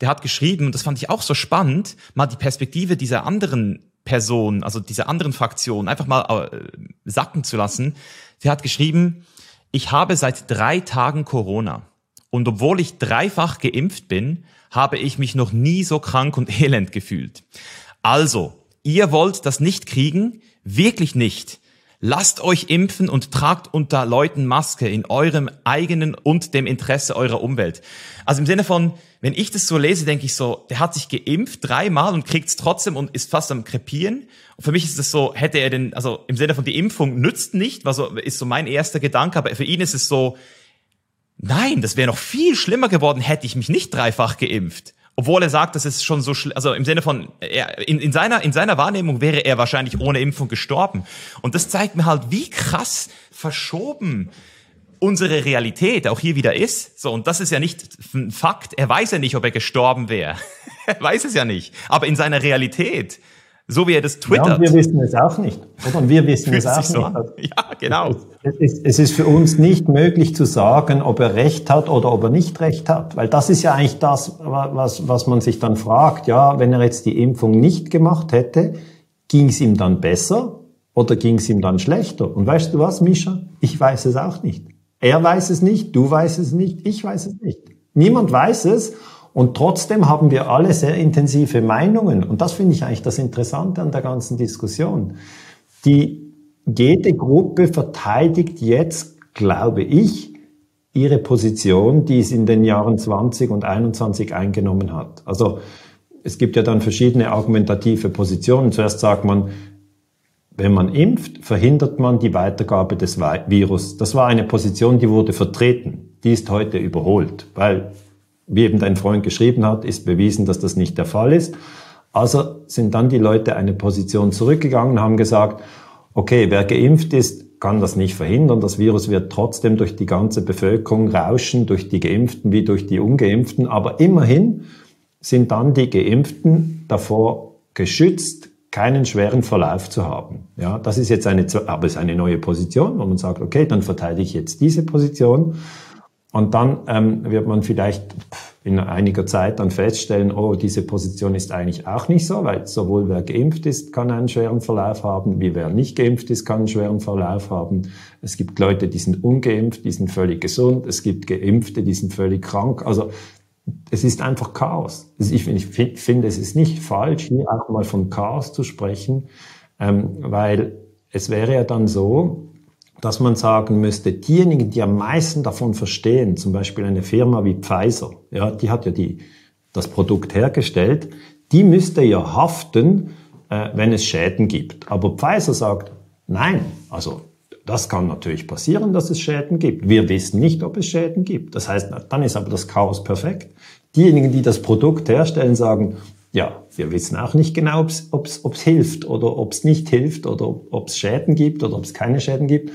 Der hat geschrieben, und das fand ich auch so spannend, mal die Perspektive dieser anderen Person, also dieser anderen Fraktion, einfach mal äh, sacken zu lassen. Der hat geschrieben, ich habe seit drei Tagen Corona. Und obwohl ich dreifach geimpft bin, habe ich mich noch nie so krank und elend gefühlt. Also, ihr wollt das nicht kriegen? Wirklich nicht. Lasst euch impfen und tragt unter Leuten Maske in eurem eigenen und dem Interesse eurer Umwelt. Also im Sinne von, wenn ich das so lese, denke ich so, der hat sich geimpft dreimal und kriegt es trotzdem und ist fast am krepieren. Und für mich ist es so, hätte er denn, also im Sinne von die Impfung nützt nicht, was so, ist so mein erster Gedanke, aber für ihn ist es so, nein, das wäre noch viel schlimmer geworden, hätte ich mich nicht dreifach geimpft. Obwohl er sagt, das ist schon so, also im Sinne von, er, in, in, seiner, in seiner Wahrnehmung wäre er wahrscheinlich ohne Impfung gestorben. Und das zeigt mir halt, wie krass verschoben unsere Realität auch hier wieder ist. So, und das ist ja nicht ein Fakt. Er weiß ja nicht, ob er gestorben wäre. er weiß es ja nicht. Aber in seiner Realität so wie er das twittert. Ja, und wir wissen es auch nicht. Oder? Und wir wissen es auch so nicht. Ja, genau. Es ist, es ist für uns nicht möglich zu sagen, ob er recht hat oder ob er nicht recht hat. Weil das ist ja eigentlich das, was, was man sich dann fragt. Ja, wenn er jetzt die Impfung nicht gemacht hätte, ging es ihm dann besser oder ging es ihm dann schlechter? Und weißt du was, Mischa? Ich weiß es auch nicht. Er weiß es nicht, du weißt es nicht, ich weiß es nicht. Niemand weiß es. Und trotzdem haben wir alle sehr intensive Meinungen. Und das finde ich eigentlich das Interessante an der ganzen Diskussion. Die, jede Gruppe verteidigt jetzt, glaube ich, ihre Position, die es in den Jahren 20 und 21 eingenommen hat. Also es gibt ja dann verschiedene argumentative Positionen. Zuerst sagt man, wenn man impft, verhindert man die Weitergabe des Virus. Das war eine Position, die wurde vertreten. Die ist heute überholt, weil wie eben dein Freund geschrieben hat, ist bewiesen, dass das nicht der Fall ist. Also sind dann die Leute eine Position zurückgegangen, haben gesagt, okay, wer geimpft ist, kann das nicht verhindern. Das Virus wird trotzdem durch die ganze Bevölkerung rauschen, durch die Geimpften wie durch die Ungeimpften. Aber immerhin sind dann die Geimpften davor geschützt, keinen schweren Verlauf zu haben. Ja, das ist jetzt eine, aber es ist eine neue Position, wo man sagt, okay, dann verteidige ich jetzt diese Position. Und dann ähm, wird man vielleicht in einiger Zeit dann feststellen, oh, diese Position ist eigentlich auch nicht so, weil sowohl wer geimpft ist, kann einen schweren Verlauf haben, wie wer nicht geimpft ist, kann einen schweren Verlauf haben. Es gibt Leute, die sind ungeimpft, die sind völlig gesund. Es gibt Geimpfte, die sind völlig krank. Also es ist einfach Chaos. Ich, finde, es ist nicht falsch, hier auch mal von Chaos zu sprechen, ähm, weil es wäre ja dann so, dass man sagen müsste, diejenigen, die am meisten davon verstehen, zum Beispiel eine Firma wie Pfizer, ja, die hat ja die, das Produkt hergestellt, die müsste ja haften, äh, wenn es Schäden gibt. Aber Pfizer sagt, nein, also das kann natürlich passieren, dass es Schäden gibt. Wir wissen nicht, ob es Schäden gibt. Das heißt, dann ist aber das Chaos perfekt. Diejenigen, die das Produkt herstellen, sagen, ja, wir wissen auch nicht genau, ob es hilft oder ob es nicht hilft oder ob es Schäden gibt oder ob es keine Schäden gibt.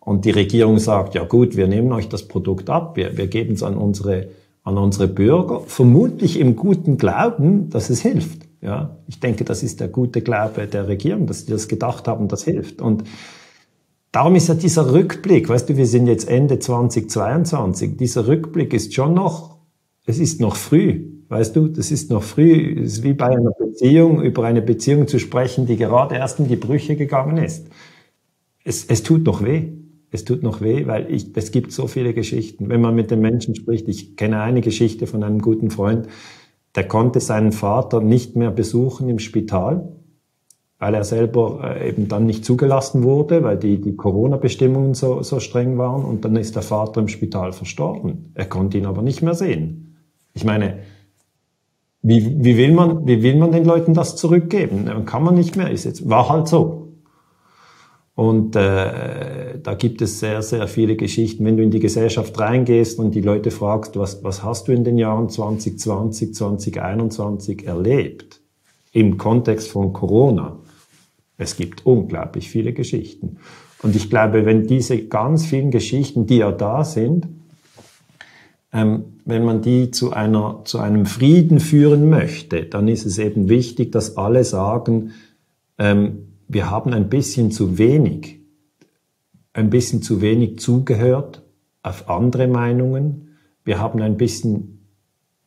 Und die Regierung sagt, ja gut, wir nehmen euch das Produkt ab, wir, wir geben es an unsere, an unsere Bürger, vermutlich im guten Glauben, dass es hilft. Ja, ich denke, das ist der gute Glaube der Regierung, dass sie das gedacht haben, das hilft. Und darum ist ja dieser Rückblick, weißt du, wir sind jetzt Ende 2022, dieser Rückblick ist schon noch, es ist noch früh. Weißt du, das ist noch früh, es ist wie bei einer Beziehung, über eine Beziehung zu sprechen, die gerade erst in die Brüche gegangen ist. Es, es tut noch weh. Es tut noch weh, weil ich, es gibt so viele Geschichten. Wenn man mit den Menschen spricht, ich kenne eine Geschichte von einem guten Freund, der konnte seinen Vater nicht mehr besuchen im Spital, weil er selber äh, eben dann nicht zugelassen wurde, weil die, die Corona-Bestimmungen so, so streng waren und dann ist der Vater im Spital verstorben. Er konnte ihn aber nicht mehr sehen. Ich meine, wie, wie, will man, wie will man den Leuten das zurückgeben? Kann man nicht mehr, ist jetzt, war halt so. Und äh, da gibt es sehr, sehr viele Geschichten. Wenn du in die Gesellschaft reingehst und die Leute fragst, was, was hast du in den Jahren 2020, 2021 erlebt im Kontext von Corona? Es gibt unglaublich viele Geschichten. Und ich glaube, wenn diese ganz vielen Geschichten, die ja da sind, wenn man die zu, einer, zu einem Frieden führen möchte, dann ist es eben wichtig, dass alle sagen, ähm, wir haben ein bisschen zu wenig, ein bisschen zu wenig zugehört auf andere Meinungen. Wir haben ein bisschen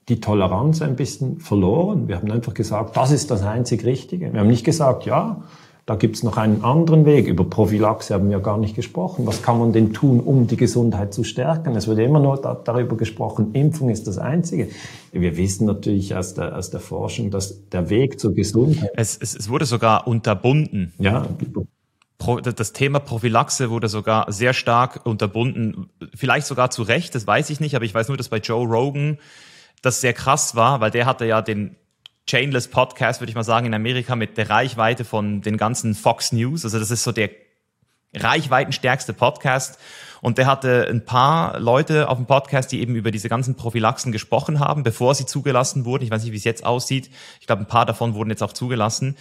die Toleranz ein bisschen verloren. Wir haben einfach gesagt, das ist das einzig Richtige. Wir haben nicht gesagt, ja, da gibt es noch einen anderen Weg. Über Prophylaxe haben wir gar nicht gesprochen. Was kann man denn tun, um die Gesundheit zu stärken? Es wird immer nur da, darüber gesprochen, Impfung ist das Einzige. Wir wissen natürlich aus der, aus der Forschung, dass der Weg zur Gesundheit... Es, es, es wurde sogar unterbunden. Ja, das Thema Prophylaxe wurde sogar sehr stark unterbunden, vielleicht sogar zu Recht, das weiß ich nicht, aber ich weiß nur, dass bei Joe Rogan das sehr krass war, weil der hatte ja den Chainless Podcast, würde ich mal sagen, in Amerika mit der Reichweite von den ganzen Fox News. Also das ist so der reichweitenstärkste Podcast. Und der hatte ein paar Leute auf dem Podcast, die eben über diese ganzen Prophylaxen gesprochen haben, bevor sie zugelassen wurden. Ich weiß nicht, wie es jetzt aussieht. Ich glaube, ein paar davon wurden jetzt auch zugelassen.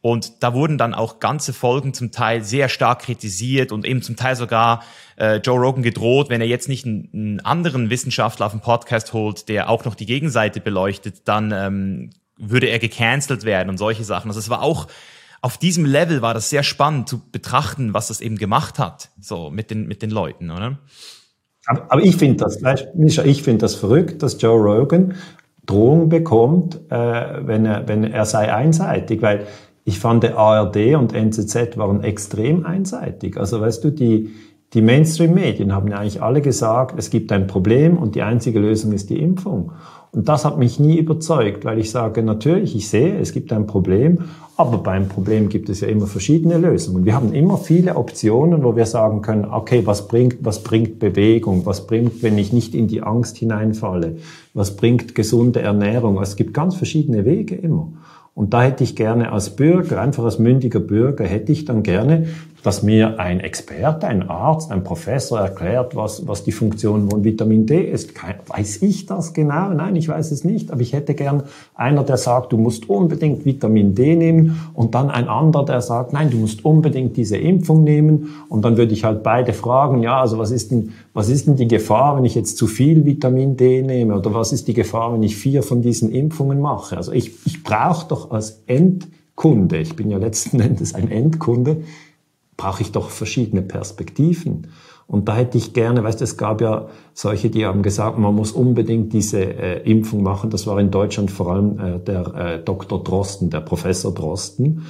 Und da wurden dann auch ganze Folgen zum Teil sehr stark kritisiert und eben zum Teil sogar äh, Joe Rogan gedroht, wenn er jetzt nicht einen, einen anderen Wissenschaftler auf den Podcast holt, der auch noch die Gegenseite beleuchtet, dann ähm, würde er gecancelt werden und solche Sachen. Also es war auch auf diesem Level war das sehr spannend zu betrachten, was das eben gemacht hat, so mit den mit den Leuten, oder? Aber, aber ich finde das, Mischa, ich finde das verrückt, dass Joe Rogan Drohung bekommt, äh, wenn er wenn er sei einseitig, weil ich fand der ARD und NZZ waren extrem einseitig. Also weißt du, die die Mainstream-Medien haben ja eigentlich alle gesagt, es gibt ein Problem und die einzige Lösung ist die Impfung. Und das hat mich nie überzeugt, weil ich sage, natürlich, ich sehe, es gibt ein Problem, aber beim Problem gibt es ja immer verschiedene Lösungen. Wir haben immer viele Optionen, wo wir sagen können, okay, was bringt, was bringt Bewegung? Was bringt, wenn ich nicht in die Angst hineinfalle? Was bringt gesunde Ernährung? Es gibt ganz verschiedene Wege immer. Und da hätte ich gerne als Bürger, einfach als mündiger Bürger, hätte ich dann gerne dass mir ein Experte, ein Arzt, ein Professor erklärt, was, was die Funktion von Vitamin D ist. Weiß ich das genau? Nein, ich weiß es nicht. Aber ich hätte gern einer, der sagt, du musst unbedingt Vitamin D nehmen und dann ein anderer, der sagt, nein, du musst unbedingt diese Impfung nehmen. Und dann würde ich halt beide fragen, ja, also was ist denn, was ist denn die Gefahr, wenn ich jetzt zu viel Vitamin D nehme? Oder was ist die Gefahr, wenn ich vier von diesen Impfungen mache? Also ich, ich brauche doch als Endkunde, ich bin ja letzten Endes ein Endkunde, brauche ich doch verschiedene Perspektiven. Und da hätte ich gerne, weißt du, es gab ja solche, die haben gesagt, man muss unbedingt diese äh, Impfung machen. Das war in Deutschland vor allem äh, der äh, Dr. Drosten, der Professor Drosten.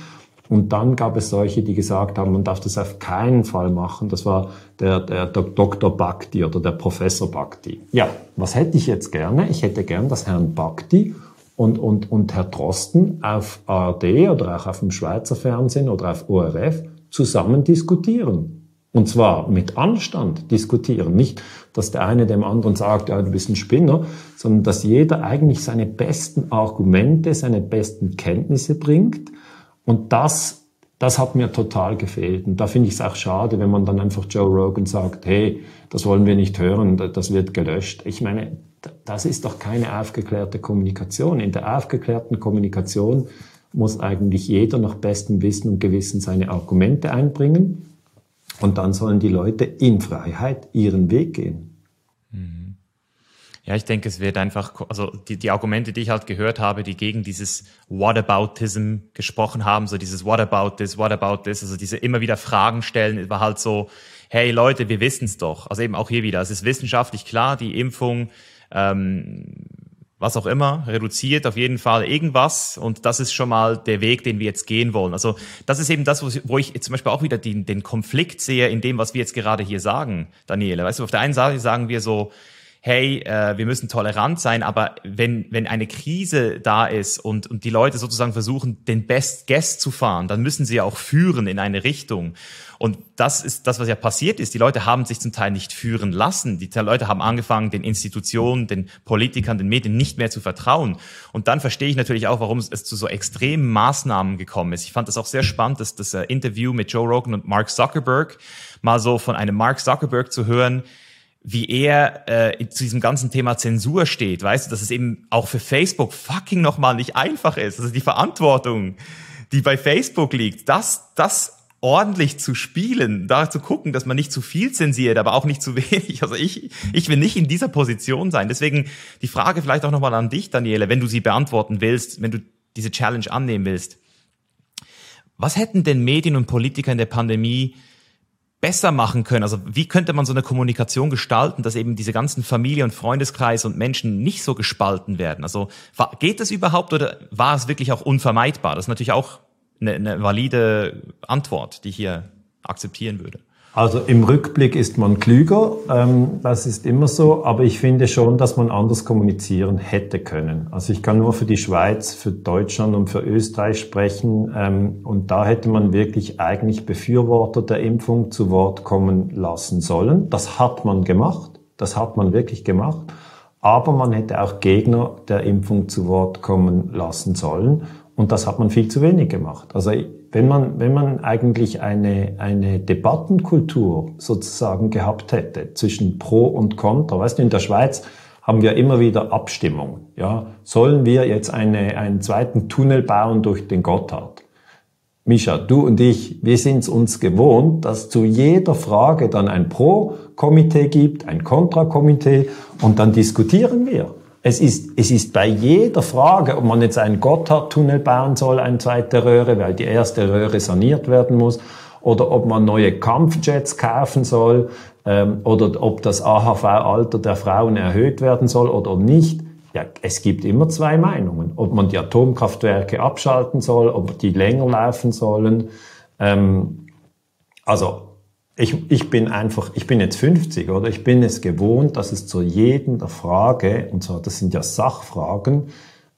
Und dann gab es solche, die gesagt haben, man darf das auf keinen Fall machen. Das war der, der, der Dr. Bhakti oder der Professor Bhakti. Ja, was hätte ich jetzt gerne? Ich hätte gern, dass Herrn Bhakti und, und, und Herr Drosten auf ARD oder auch auf dem Schweizer Fernsehen oder auf ORF zusammen diskutieren. Und zwar mit Anstand diskutieren. Nicht, dass der eine dem anderen sagt, ja, du bist ein Spinner, sondern dass jeder eigentlich seine besten Argumente, seine besten Kenntnisse bringt. Und das, das hat mir total gefehlt. Und da finde ich es auch schade, wenn man dann einfach Joe Rogan sagt, hey, das wollen wir nicht hören, das wird gelöscht. Ich meine, das ist doch keine aufgeklärte Kommunikation. In der aufgeklärten Kommunikation muss eigentlich jeder nach bestem Wissen und Gewissen seine Argumente einbringen. Und dann sollen die Leute in Freiheit ihren Weg gehen. Mhm. Ja, ich denke, es wird einfach, also die, die Argumente, die ich halt gehört habe, die gegen dieses Whataboutism gesprochen haben, so dieses What about this, what about this, also diese immer wieder Fragen stellen, war halt so, hey Leute, wir wissen es doch. Also eben auch hier wieder, es ist wissenschaftlich klar, die Impfung ähm, was auch immer, reduziert auf jeden Fall irgendwas und das ist schon mal der Weg, den wir jetzt gehen wollen. Also das ist eben das, wo ich zum Beispiel auch wieder den, den Konflikt sehe in dem, was wir jetzt gerade hier sagen, Daniele. Weißt du, auf der einen Seite sagen wir so, hey, äh, wir müssen tolerant sein, aber wenn, wenn eine Krise da ist und, und die Leute sozusagen versuchen, den Best Guest zu fahren, dann müssen sie ja auch führen in eine Richtung. Und das ist das, was ja passiert ist. Die Leute haben sich zum Teil nicht führen lassen. Die Leute haben angefangen, den Institutionen, den Politikern, den Medien nicht mehr zu vertrauen. Und dann verstehe ich natürlich auch, warum es zu so extremen Maßnahmen gekommen ist. Ich fand das auch sehr spannend, dass das äh, Interview mit Joe Rogan und Mark Zuckerberg mal so von einem Mark Zuckerberg zu hören, wie er äh, zu diesem ganzen Thema Zensur steht, weißt du, dass es eben auch für Facebook fucking nochmal nicht einfach ist. Also die Verantwortung, die bei Facebook liegt, das, das ordentlich zu spielen, da zu gucken, dass man nicht zu viel zensiert, aber auch nicht zu wenig. Also ich, ich will nicht in dieser Position sein. Deswegen die Frage vielleicht auch nochmal an dich, Daniele, wenn du sie beantworten willst, wenn du diese Challenge annehmen willst. Was hätten denn Medien und Politiker in der Pandemie besser machen können? Also wie könnte man so eine Kommunikation gestalten, dass eben diese ganzen Familie- und Freundeskreise und Menschen nicht so gespalten werden? Also geht das überhaupt oder war es wirklich auch unvermeidbar? Das ist natürlich auch eine, eine valide Antwort, die ich hier akzeptieren würde. Also im Rückblick ist man klüger, ähm, das ist immer so, aber ich finde schon, dass man anders kommunizieren hätte können. Also ich kann nur für die Schweiz, für Deutschland und für Österreich sprechen ähm, und da hätte man wirklich eigentlich Befürworter der Impfung zu Wort kommen lassen sollen. Das hat man gemacht, das hat man wirklich gemacht, aber man hätte auch Gegner der Impfung zu Wort kommen lassen sollen und das hat man viel zu wenig gemacht. Also wenn man, wenn man eigentlich eine, eine Debattenkultur sozusagen gehabt hätte zwischen Pro und Contra, weißt du, in der Schweiz haben wir immer wieder Abstimmung. Ja, sollen wir jetzt eine, einen zweiten Tunnel bauen durch den Gotthard? Mischa, du und ich, wir sind uns gewohnt, dass zu jeder Frage dann ein Pro-Komitee gibt, ein Kontra-Komitee und dann diskutieren wir. Es ist, es ist bei jeder Frage, ob man jetzt einen Gotthardtunnel bauen soll, eine zweite Röhre, weil die erste Röhre saniert werden muss, oder ob man neue Kampfjets kaufen soll, ähm, oder ob das AHV-Alter der Frauen erhöht werden soll oder nicht. Ja, es gibt immer zwei Meinungen. Ob man die Atomkraftwerke abschalten soll, ob die länger laufen sollen. Ähm, also ich, ich bin einfach, ich bin jetzt 50, oder? Ich bin es gewohnt, dass es zu jedem der Frage, und zwar das sind ja Sachfragen,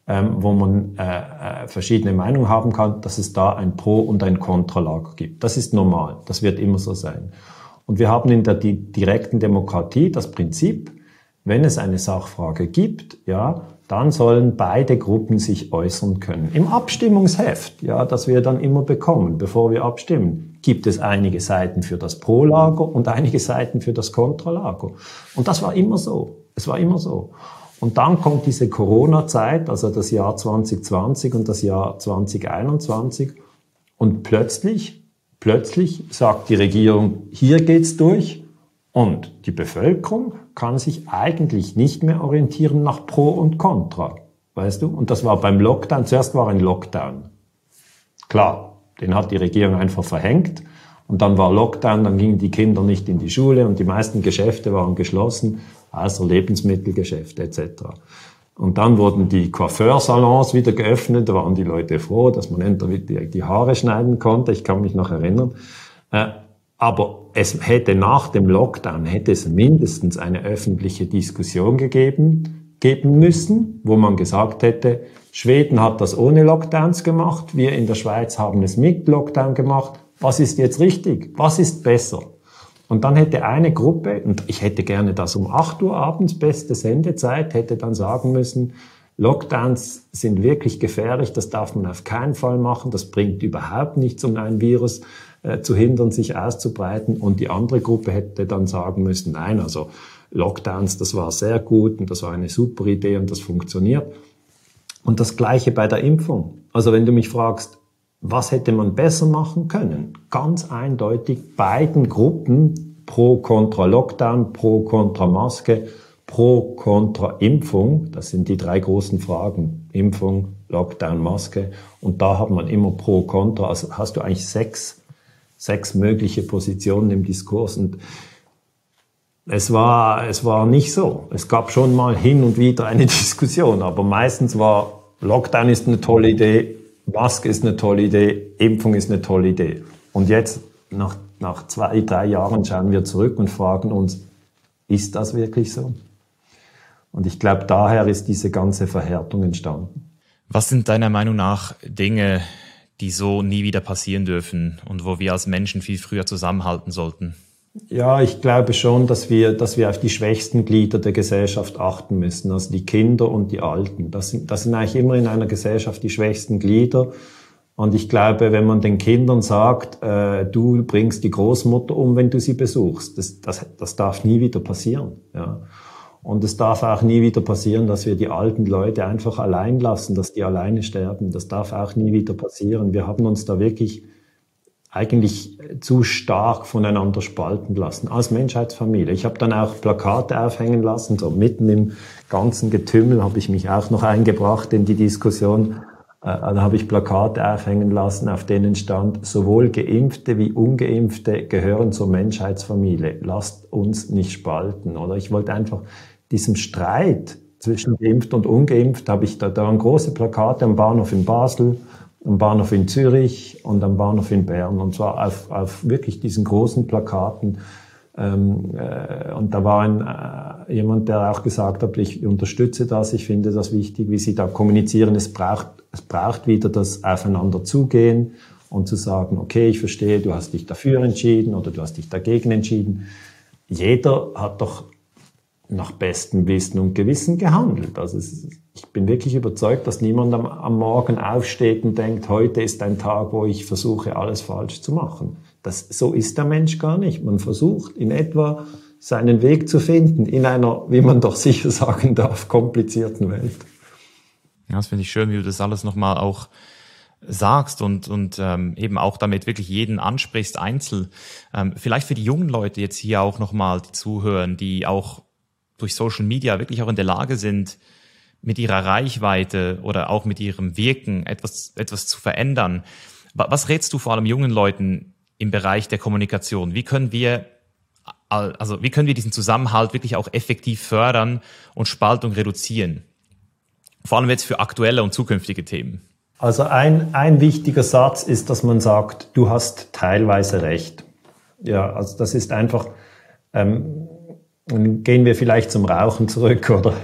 ähm, wo man äh, äh, verschiedene Meinungen haben kann, dass es da ein Pro- und ein Kontralager gibt. Das ist normal, das wird immer so sein. Und wir haben in der di direkten Demokratie das Prinzip, wenn es eine Sachfrage gibt, ja, dann sollen beide Gruppen sich äußern können. Im Abstimmungsheft, ja, das wir dann immer bekommen, bevor wir abstimmen, gibt es einige Seiten für das Pro-Lager und einige Seiten für das Kontralager. Und das war immer so. Es war immer so. Und dann kommt diese Corona-Zeit, also das Jahr 2020 und das Jahr 2021. Und plötzlich, plötzlich sagt die Regierung, hier geht's durch. Und die Bevölkerung kann sich eigentlich nicht mehr orientieren nach Pro und Contra. Weißt du? Und das war beim Lockdown. Zuerst war ein Lockdown. Klar, den hat die Regierung einfach verhängt. Und dann war Lockdown, dann gingen die Kinder nicht in die Schule und die meisten Geschäfte waren geschlossen, außer Lebensmittelgeschäfte etc. Und dann wurden die Coiffeursalons wieder geöffnet, da waren die Leute froh, dass man endlich die Haare schneiden konnte, ich kann mich noch erinnern. Äh, aber es hätte nach dem Lockdown, hätte es mindestens eine öffentliche Diskussion gegeben, geben müssen, wo man gesagt hätte, Schweden hat das ohne Lockdowns gemacht. Wir in der Schweiz haben es mit Lockdown gemacht. Was ist jetzt richtig? Was ist besser? Und dann hätte eine Gruppe, und ich hätte gerne das um 8 Uhr abends, beste Sendezeit, hätte dann sagen müssen, Lockdowns sind wirklich gefährlich, das darf man auf keinen Fall machen, das bringt überhaupt nichts, um ein Virus zu hindern, sich auszubreiten. Und die andere Gruppe hätte dann sagen müssen, nein, also Lockdowns, das war sehr gut und das war eine super Idee und das funktioniert. Und das Gleiche bei der Impfung. Also wenn du mich fragst, was hätte man besser machen können? Ganz eindeutig beiden Gruppen pro kontra Lockdown, pro kontra Maske, pro kontra Impfung. Das sind die drei großen Fragen. Impfung, Lockdown, Maske. Und da hat man immer pro kontra. Also hast du eigentlich sechs, sechs mögliche Positionen im Diskurs. Und es war, es war nicht so. Es gab schon mal hin und wieder eine Diskussion, aber meistens war Lockdown ist eine tolle Idee, Maske ist eine tolle Idee, Impfung ist eine tolle Idee. Und jetzt, nach, nach zwei, drei Jahren, schauen wir zurück und fragen uns, ist das wirklich so? Und ich glaube, daher ist diese ganze Verhärtung entstanden. Was sind deiner Meinung nach Dinge, die so nie wieder passieren dürfen und wo wir als Menschen viel früher zusammenhalten sollten? Ja, ich glaube schon, dass wir, dass wir auf die schwächsten Glieder der Gesellschaft achten müssen, also die Kinder und die Alten. Das sind, das sind eigentlich immer in einer Gesellschaft die schwächsten Glieder. Und ich glaube, wenn man den Kindern sagt, äh, du bringst die Großmutter um, wenn du sie besuchst, das, das, das darf nie wieder passieren. Ja. Und es darf auch nie wieder passieren, dass wir die alten Leute einfach allein lassen, dass die alleine sterben. Das darf auch nie wieder passieren. Wir haben uns da wirklich eigentlich zu stark voneinander spalten lassen als Menschheitsfamilie. Ich habe dann auch Plakate aufhängen lassen, so mitten im ganzen Getümmel habe ich mich auch noch eingebracht in die Diskussion. Äh, da habe ich Plakate aufhängen lassen, auf denen stand, sowohl geimpfte wie ungeimpfte gehören zur Menschheitsfamilie. Lasst uns nicht spalten. Oder ich wollte einfach diesem Streit zwischen geimpft und ungeimpft, habe ich da, da waren große Plakate am Bahnhof in Basel, am Bahnhof in Zürich und am Bahnhof in Bern. Und zwar auf, auf wirklich diesen großen Plakaten. Ähm, äh, und da war ein, äh, jemand, der auch gesagt hat, ich unterstütze das, ich finde das wichtig, wie Sie da kommunizieren. Es braucht, es braucht wieder das Aufeinander zugehen und zu sagen, okay, ich verstehe, du hast dich dafür entschieden oder du hast dich dagegen entschieden. Jeder hat doch nach bestem Wissen und Gewissen gehandelt. Also es, ich bin wirklich überzeugt, dass niemand am, am, Morgen aufsteht und denkt, heute ist ein Tag, wo ich versuche, alles falsch zu machen. Das, so ist der Mensch gar nicht. Man versucht in etwa seinen Weg zu finden in einer, wie man doch sicher sagen darf, komplizierten Welt. Ja, das finde ich schön, wie du das alles nochmal auch sagst und, und ähm, eben auch damit wirklich jeden ansprichst, einzeln. Ähm, vielleicht für die jungen Leute jetzt hier auch nochmal, die zuhören, die auch durch Social Media wirklich auch in der Lage sind, mit ihrer Reichweite oder auch mit ihrem Wirken etwas, etwas zu verändern. Was rätst du vor allem jungen Leuten im Bereich der Kommunikation? Wie können wir, also wie können wir diesen Zusammenhalt wirklich auch effektiv fördern und Spaltung reduzieren? Vor allem jetzt für aktuelle und zukünftige Themen. Also ein, ein wichtiger Satz ist, dass man sagt, du hast teilweise recht. Ja, also das ist einfach, ähm, gehen wir vielleicht zum Rauchen zurück, oder?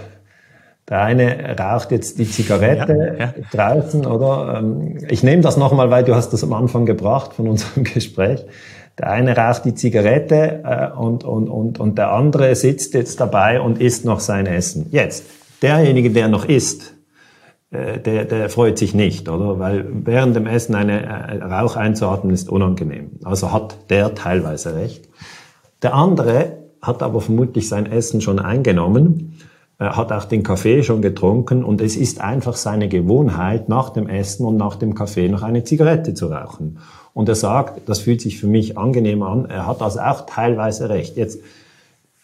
Der eine raucht jetzt die Zigarette ja, ja. draußen, oder? Ähm, ich nehme das nochmal, weil du hast das am Anfang gebracht von unserem Gespräch. Der eine raucht die Zigarette äh, und, und, und, und der andere sitzt jetzt dabei und isst noch sein Essen. Jetzt, derjenige, der noch isst, äh, der, der freut sich nicht, oder? Weil während dem Essen eine äh, Rauch einzuatmen ist unangenehm. Also hat der teilweise recht. Der andere hat aber vermutlich sein Essen schon eingenommen, hat auch den Kaffee schon getrunken und es ist einfach seine Gewohnheit, nach dem Essen und nach dem Kaffee noch eine Zigarette zu rauchen. Und er sagt, das fühlt sich für mich angenehm an, er hat also auch teilweise recht. Jetzt,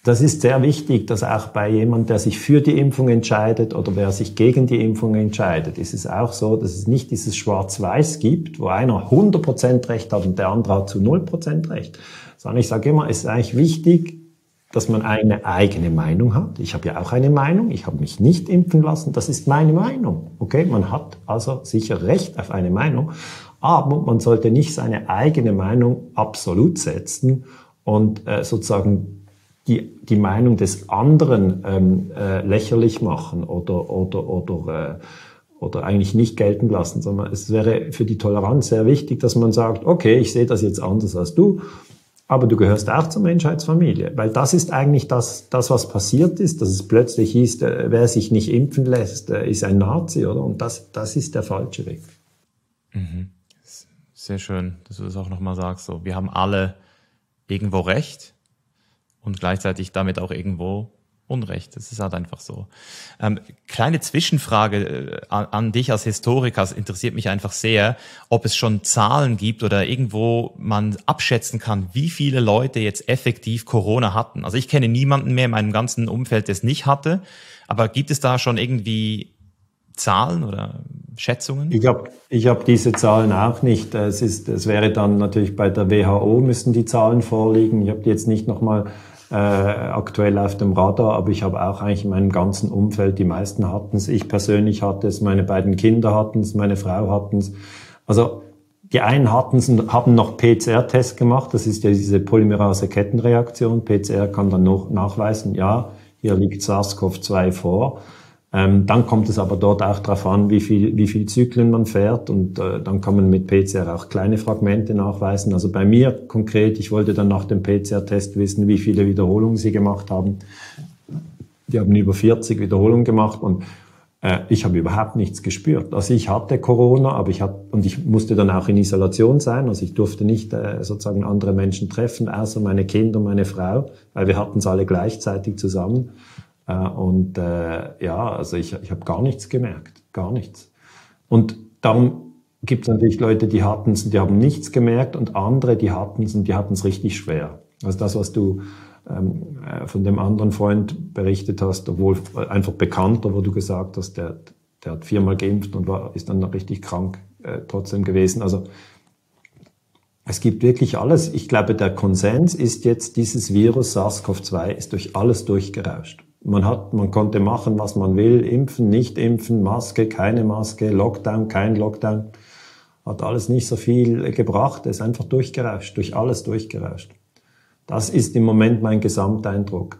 das ist sehr wichtig, dass auch bei jemand, der sich für die Impfung entscheidet oder wer sich gegen die Impfung entscheidet, ist es auch so, dass es nicht dieses Schwarz-Weiß gibt, wo einer 100% Recht hat und der andere hat zu 0% Recht, sondern ich sage immer, es ist eigentlich wichtig, dass man eine eigene Meinung hat. Ich habe ja auch eine Meinung. Ich habe mich nicht impfen lassen. Das ist meine Meinung. Okay, man hat also sicher Recht auf eine Meinung, aber man sollte nicht seine eigene Meinung absolut setzen und äh, sozusagen die, die Meinung des anderen ähm, äh, lächerlich machen oder oder oder äh, oder eigentlich nicht gelten lassen, sondern es wäre für die Toleranz sehr wichtig, dass man sagt, okay, ich sehe das jetzt anders als du aber du gehörst auch zur Menschheitsfamilie, weil das ist eigentlich das, das was passiert ist, dass es plötzlich hieß, äh, wer sich nicht impfen lässt, äh, ist ein Nazi, oder? Und das, das ist der falsche Weg. Mhm. Sehr schön, dass du das auch nochmal sagst. So, wir haben alle irgendwo Recht und gleichzeitig damit auch irgendwo Unrecht. Das ist halt einfach so. Ähm, kleine Zwischenfrage äh, an, an, dich als Historiker. Es interessiert mich einfach sehr, ob es schon Zahlen gibt oder irgendwo man abschätzen kann, wie viele Leute jetzt effektiv Corona hatten. Also ich kenne niemanden mehr in meinem ganzen Umfeld, der es nicht hatte. Aber gibt es da schon irgendwie Zahlen oder Schätzungen? Ich habe ich hab diese Zahlen auch nicht. Es, ist, es wäre dann natürlich bei der WHO müssen die Zahlen vorliegen. Ich habe die jetzt nicht nochmal äh, aktuell auf dem Radar, aber ich habe auch eigentlich in meinem ganzen Umfeld, die meisten hatten es, ich persönlich hatte es, meine beiden Kinder hatten es, meine Frau hatten es. Also die einen hatten haben noch PCR-Test gemacht, das ist ja diese Polymerase-Kettenreaktion. PCR kann dann noch nachweisen, ja, hier liegt SARS-CoV-2 vor. Ähm, dann kommt es aber dort auch darauf an, wie viel, wie viel Zyklen man fährt und äh, dann kann man mit PCR auch kleine Fragmente nachweisen. Also bei mir konkret, ich wollte dann nach dem PCR-Test wissen, wie viele Wiederholungen sie gemacht haben. Die haben über 40 Wiederholungen gemacht und äh, ich habe überhaupt nichts gespürt. Also ich hatte Corona, aber ich hatte, und ich musste dann auch in Isolation sein. Also ich durfte nicht äh, sozusagen andere Menschen treffen, außer meine Kinder, meine Frau, weil wir hatten es alle gleichzeitig zusammen. Äh, und äh, ja, also ich, ich habe gar nichts gemerkt, gar nichts. Und darum gibt es natürlich Leute, die hatten es die haben nichts gemerkt und andere, die hatten es und die hatten es richtig schwer. Also das, was du ähm, äh, von dem anderen Freund berichtet hast, obwohl einfach bekannter, wo du gesagt hast, der, der hat viermal geimpft und war, ist dann noch richtig krank äh, trotzdem gewesen. Also es gibt wirklich alles. Ich glaube, der Konsens ist jetzt, dieses Virus SARS-CoV-2 ist durch alles durchgerauscht. Man hat, man konnte machen, was man will, impfen, nicht impfen, Maske, keine Maske, Lockdown, kein Lockdown. Hat alles nicht so viel gebracht, ist einfach durchgerauscht, durch alles durchgerauscht. Das ist im Moment mein Gesamteindruck.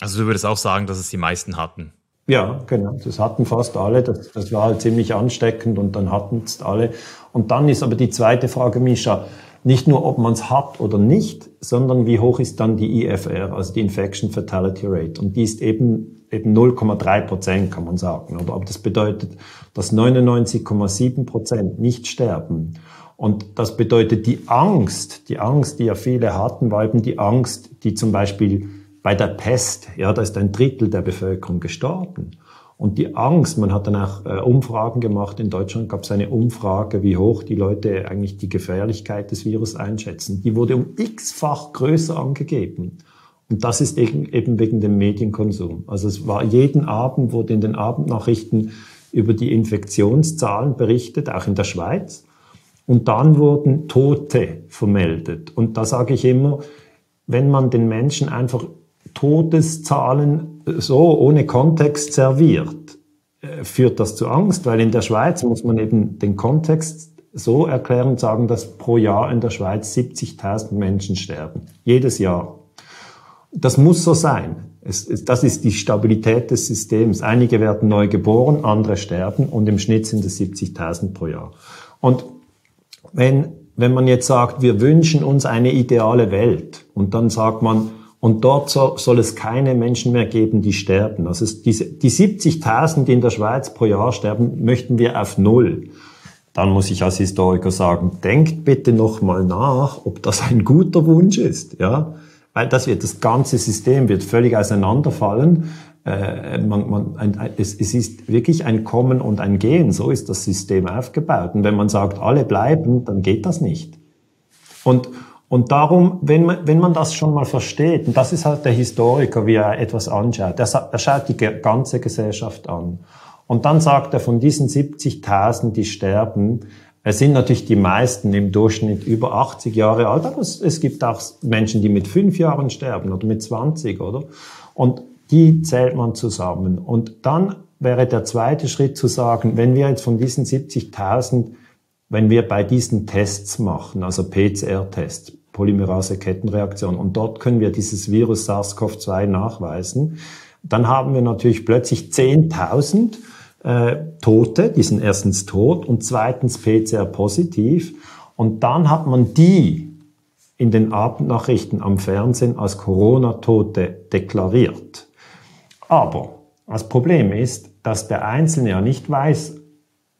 Also du würdest auch sagen, dass es die meisten hatten? Ja, genau. Das hatten fast alle. Das, das war halt ziemlich ansteckend und dann hatten es alle. Und dann ist aber die zweite Frage, Mischa, nicht nur, ob man es hat oder nicht, sondern wie hoch ist dann die IFR, also die Infection Fatality Rate. Und die ist eben, eben 0,3 Prozent, kann man sagen. Oder ob das bedeutet, dass 99,7 Prozent nicht sterben. Und das bedeutet die Angst, die Angst, die ja viele hatten, war eben die Angst, die zum Beispiel bei der Pest, ja, da ist ein Drittel der Bevölkerung gestorben. Und die Angst, man hat dann auch äh, Umfragen gemacht, in Deutschland gab es eine Umfrage, wie hoch die Leute eigentlich die Gefährlichkeit des Virus einschätzen. Die wurde um x-fach größer angegeben. Und das ist eben, wegen dem Medienkonsum. Also es war jeden Abend, wurde in den Abendnachrichten über die Infektionszahlen berichtet, auch in der Schweiz. Und dann wurden Tote vermeldet. Und da sage ich immer, wenn man den Menschen einfach Todeszahlen so ohne Kontext serviert, äh, führt das zu Angst, weil in der Schweiz muss man eben den Kontext so erklären und sagen, dass pro Jahr in der Schweiz 70.000 Menschen sterben. Jedes Jahr. Das muss so sein. Es, es, das ist die Stabilität des Systems. Einige werden neu geboren, andere sterben und im Schnitt sind es 70.000 pro Jahr. Und wenn, wenn man jetzt sagt, wir wünschen uns eine ideale Welt und dann sagt man, und dort so, soll es keine Menschen mehr geben, die sterben. Also diese, die 70.000, die in der Schweiz pro Jahr sterben, möchten wir auf Null. Dann muss ich als Historiker sagen, denkt bitte nochmal nach, ob das ein guter Wunsch ist, ja. Weil das wird, das ganze System wird völlig auseinanderfallen. Äh, man, man, ein, es, es ist wirklich ein Kommen und ein Gehen. So ist das System aufgebaut. Und wenn man sagt, alle bleiben, dann geht das nicht. Und, und darum, wenn man, wenn man das schon mal versteht, und das ist halt der Historiker, wie er etwas anschaut, er, er schaut die ganze Gesellschaft an. Und dann sagt er, von diesen 70.000, die sterben, es sind natürlich die meisten im Durchschnitt über 80 Jahre alt, aber es, es gibt auch Menschen, die mit fünf Jahren sterben oder mit 20, oder? Und die zählt man zusammen. Und dann wäre der zweite Schritt zu sagen, wenn wir jetzt von diesen 70.000 wenn wir bei diesen Tests machen, also PCR-Tests, Polymerase-Kettenreaktion. Und dort können wir dieses Virus SARS-CoV-2 nachweisen. Dann haben wir natürlich plötzlich 10.000 äh, Tote, die sind erstens tot und zweitens PCR-positiv. Und dann hat man die in den Abendnachrichten am Fernsehen als Corona-Tote deklariert. Aber das Problem ist, dass der Einzelne ja nicht weiß,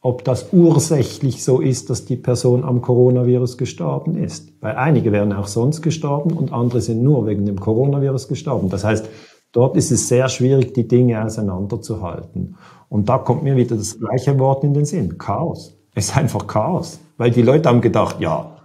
ob das ursächlich so ist, dass die Person am Coronavirus gestorben ist. Weil einige wären auch sonst gestorben und andere sind nur wegen dem Coronavirus gestorben. Das heißt, dort ist es sehr schwierig, die Dinge auseinanderzuhalten. Und da kommt mir wieder das gleiche Wort in den Sinn. Chaos. Es ist einfach Chaos. Weil die Leute haben gedacht, ja,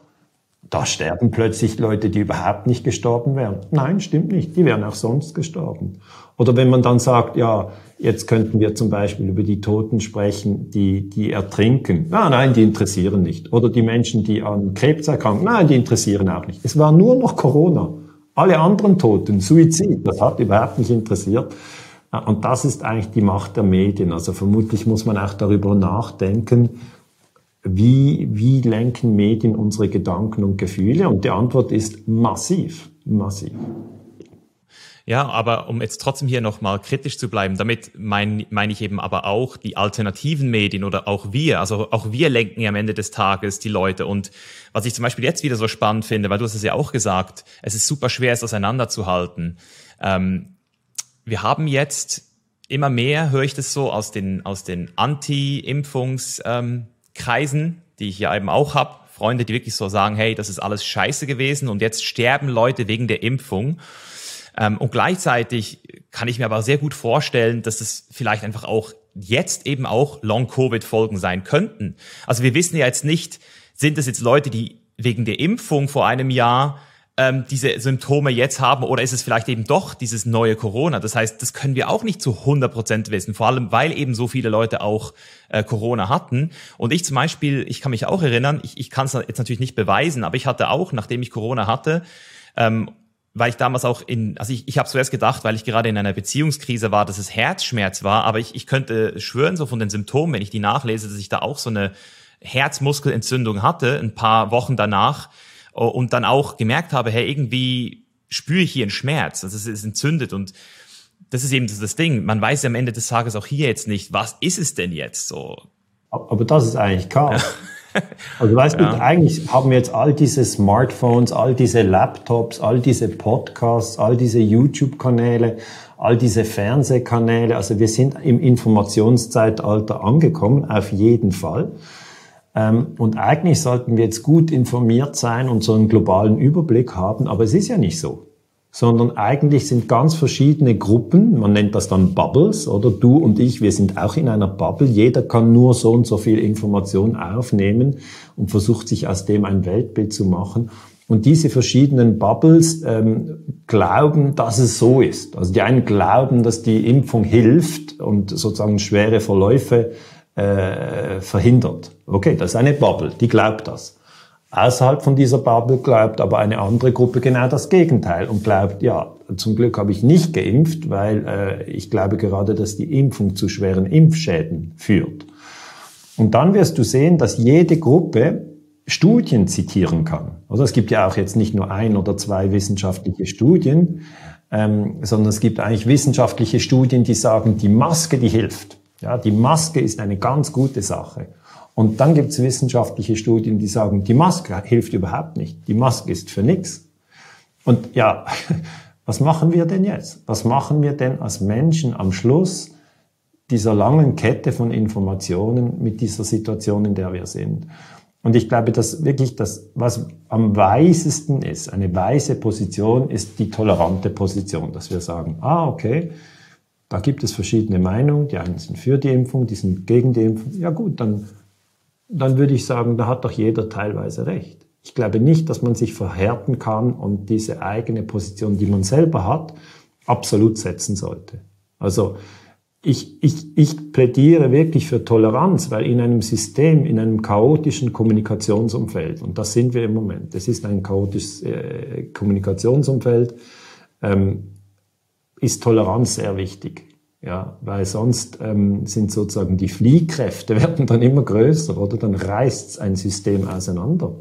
da sterben plötzlich Leute, die überhaupt nicht gestorben wären. Nein, stimmt nicht. Die wären auch sonst gestorben. Oder wenn man dann sagt, ja, jetzt könnten wir zum Beispiel über die Toten sprechen, die, die ertrinken. Ah, nein, die interessieren nicht. Oder die Menschen, die an Krebs erkranken. Nein, die interessieren auch nicht. Es war nur noch Corona. Alle anderen Toten, Suizid, das hat überhaupt nicht interessiert. Und das ist eigentlich die Macht der Medien. Also vermutlich muss man auch darüber nachdenken, wie, wie lenken Medien unsere Gedanken und Gefühle? Und die Antwort ist massiv, massiv. Ja, aber um jetzt trotzdem hier nochmal kritisch zu bleiben, damit meine mein ich eben aber auch die alternativen Medien oder auch wir, also auch wir lenken ja am Ende des Tages die Leute. Und was ich zum Beispiel jetzt wieder so spannend finde, weil du hast es ja auch gesagt, es ist super schwer, es auseinanderzuhalten. Ähm, wir haben jetzt immer mehr, höre ich das so aus den, aus den Anti-Impfungs- ähm, die ich ja eben auch habe, Freunde, die wirklich so sagen, hey, das ist alles scheiße gewesen und jetzt sterben Leute wegen der Impfung. Ähm, und gleichzeitig kann ich mir aber sehr gut vorstellen, dass es vielleicht einfach auch jetzt eben auch Long-Covid-Folgen sein könnten. Also wir wissen ja jetzt nicht, sind es jetzt Leute, die wegen der Impfung vor einem Jahr ähm, diese Symptome jetzt haben oder ist es vielleicht eben doch dieses neue Corona? Das heißt, das können wir auch nicht zu 100 Prozent wissen, vor allem weil eben so viele Leute auch äh, Corona hatten. Und ich zum Beispiel, ich kann mich auch erinnern, ich, ich kann es jetzt natürlich nicht beweisen, aber ich hatte auch, nachdem ich Corona hatte, ähm, weil ich damals auch in, also ich, ich habe zuerst gedacht, weil ich gerade in einer Beziehungskrise war, dass es Herzschmerz war, aber ich, ich könnte schwören, so von den Symptomen, wenn ich die nachlese, dass ich da auch so eine Herzmuskelentzündung hatte, ein paar Wochen danach und dann auch gemerkt habe, hey, irgendwie spüre ich hier einen Schmerz, also es ist entzündet und das ist eben das Ding. Man weiß ja am Ende des Tages auch hier jetzt nicht, was ist es denn jetzt so? Aber das ist eigentlich Chaos. Also weißt ja. du, eigentlich haben wir jetzt all diese Smartphones, all diese Laptops, all diese Podcasts, all diese YouTube-Kanäle, all diese Fernsehkanäle. Also wir sind im Informationszeitalter angekommen, auf jeden Fall. Ähm, und eigentlich sollten wir jetzt gut informiert sein und so einen globalen Überblick haben, aber es ist ja nicht so. Sondern eigentlich sind ganz verschiedene Gruppen, man nennt das dann Bubbles, oder du und ich, wir sind auch in einer Bubble. Jeder kann nur so und so viel Information aufnehmen und versucht sich aus dem ein Weltbild zu machen. Und diese verschiedenen Bubbles ähm, glauben, dass es so ist. Also die einen glauben, dass die Impfung hilft und sozusagen schwere Verläufe äh, verhindert. Okay, das ist eine Bubble, die glaubt das. Außerhalb von dieser Bubble glaubt aber eine andere Gruppe genau das Gegenteil und glaubt, ja, zum Glück habe ich nicht geimpft, weil äh, ich glaube gerade, dass die Impfung zu schweren Impfschäden führt. Und dann wirst du sehen, dass jede Gruppe Studien zitieren kann. Also es gibt ja auch jetzt nicht nur ein oder zwei wissenschaftliche Studien, ähm, sondern es gibt eigentlich wissenschaftliche Studien, die sagen, die Maske, die hilft. Ja, die Maske ist eine ganz gute Sache. Und dann gibt es wissenschaftliche Studien, die sagen, die Maske hilft überhaupt nicht. Die Maske ist für nichts. Und ja, was machen wir denn jetzt? Was machen wir denn als Menschen am Schluss dieser langen Kette von Informationen mit dieser Situation, in der wir sind? Und ich glaube, dass wirklich das, was am weisesten ist, eine weise Position, ist die tolerante Position, dass wir sagen, ah, okay, da gibt es verschiedene Meinungen. Die einen sind für die Impfung, die sind gegen die Impfung. Ja gut, dann, dann würde ich sagen, da hat doch jeder teilweise recht. Ich glaube nicht, dass man sich verhärten kann und diese eigene Position, die man selber hat, absolut setzen sollte. Also ich, ich, ich plädiere wirklich für Toleranz, weil in einem System, in einem chaotischen Kommunikationsumfeld, und das sind wir im Moment, es ist ein chaotisches äh, Kommunikationsumfeld, ähm, ist Toleranz sehr wichtig. Ja, weil sonst ähm, sind sozusagen die Fliehkräfte werden dann immer größer oder dann reißt ein System auseinander.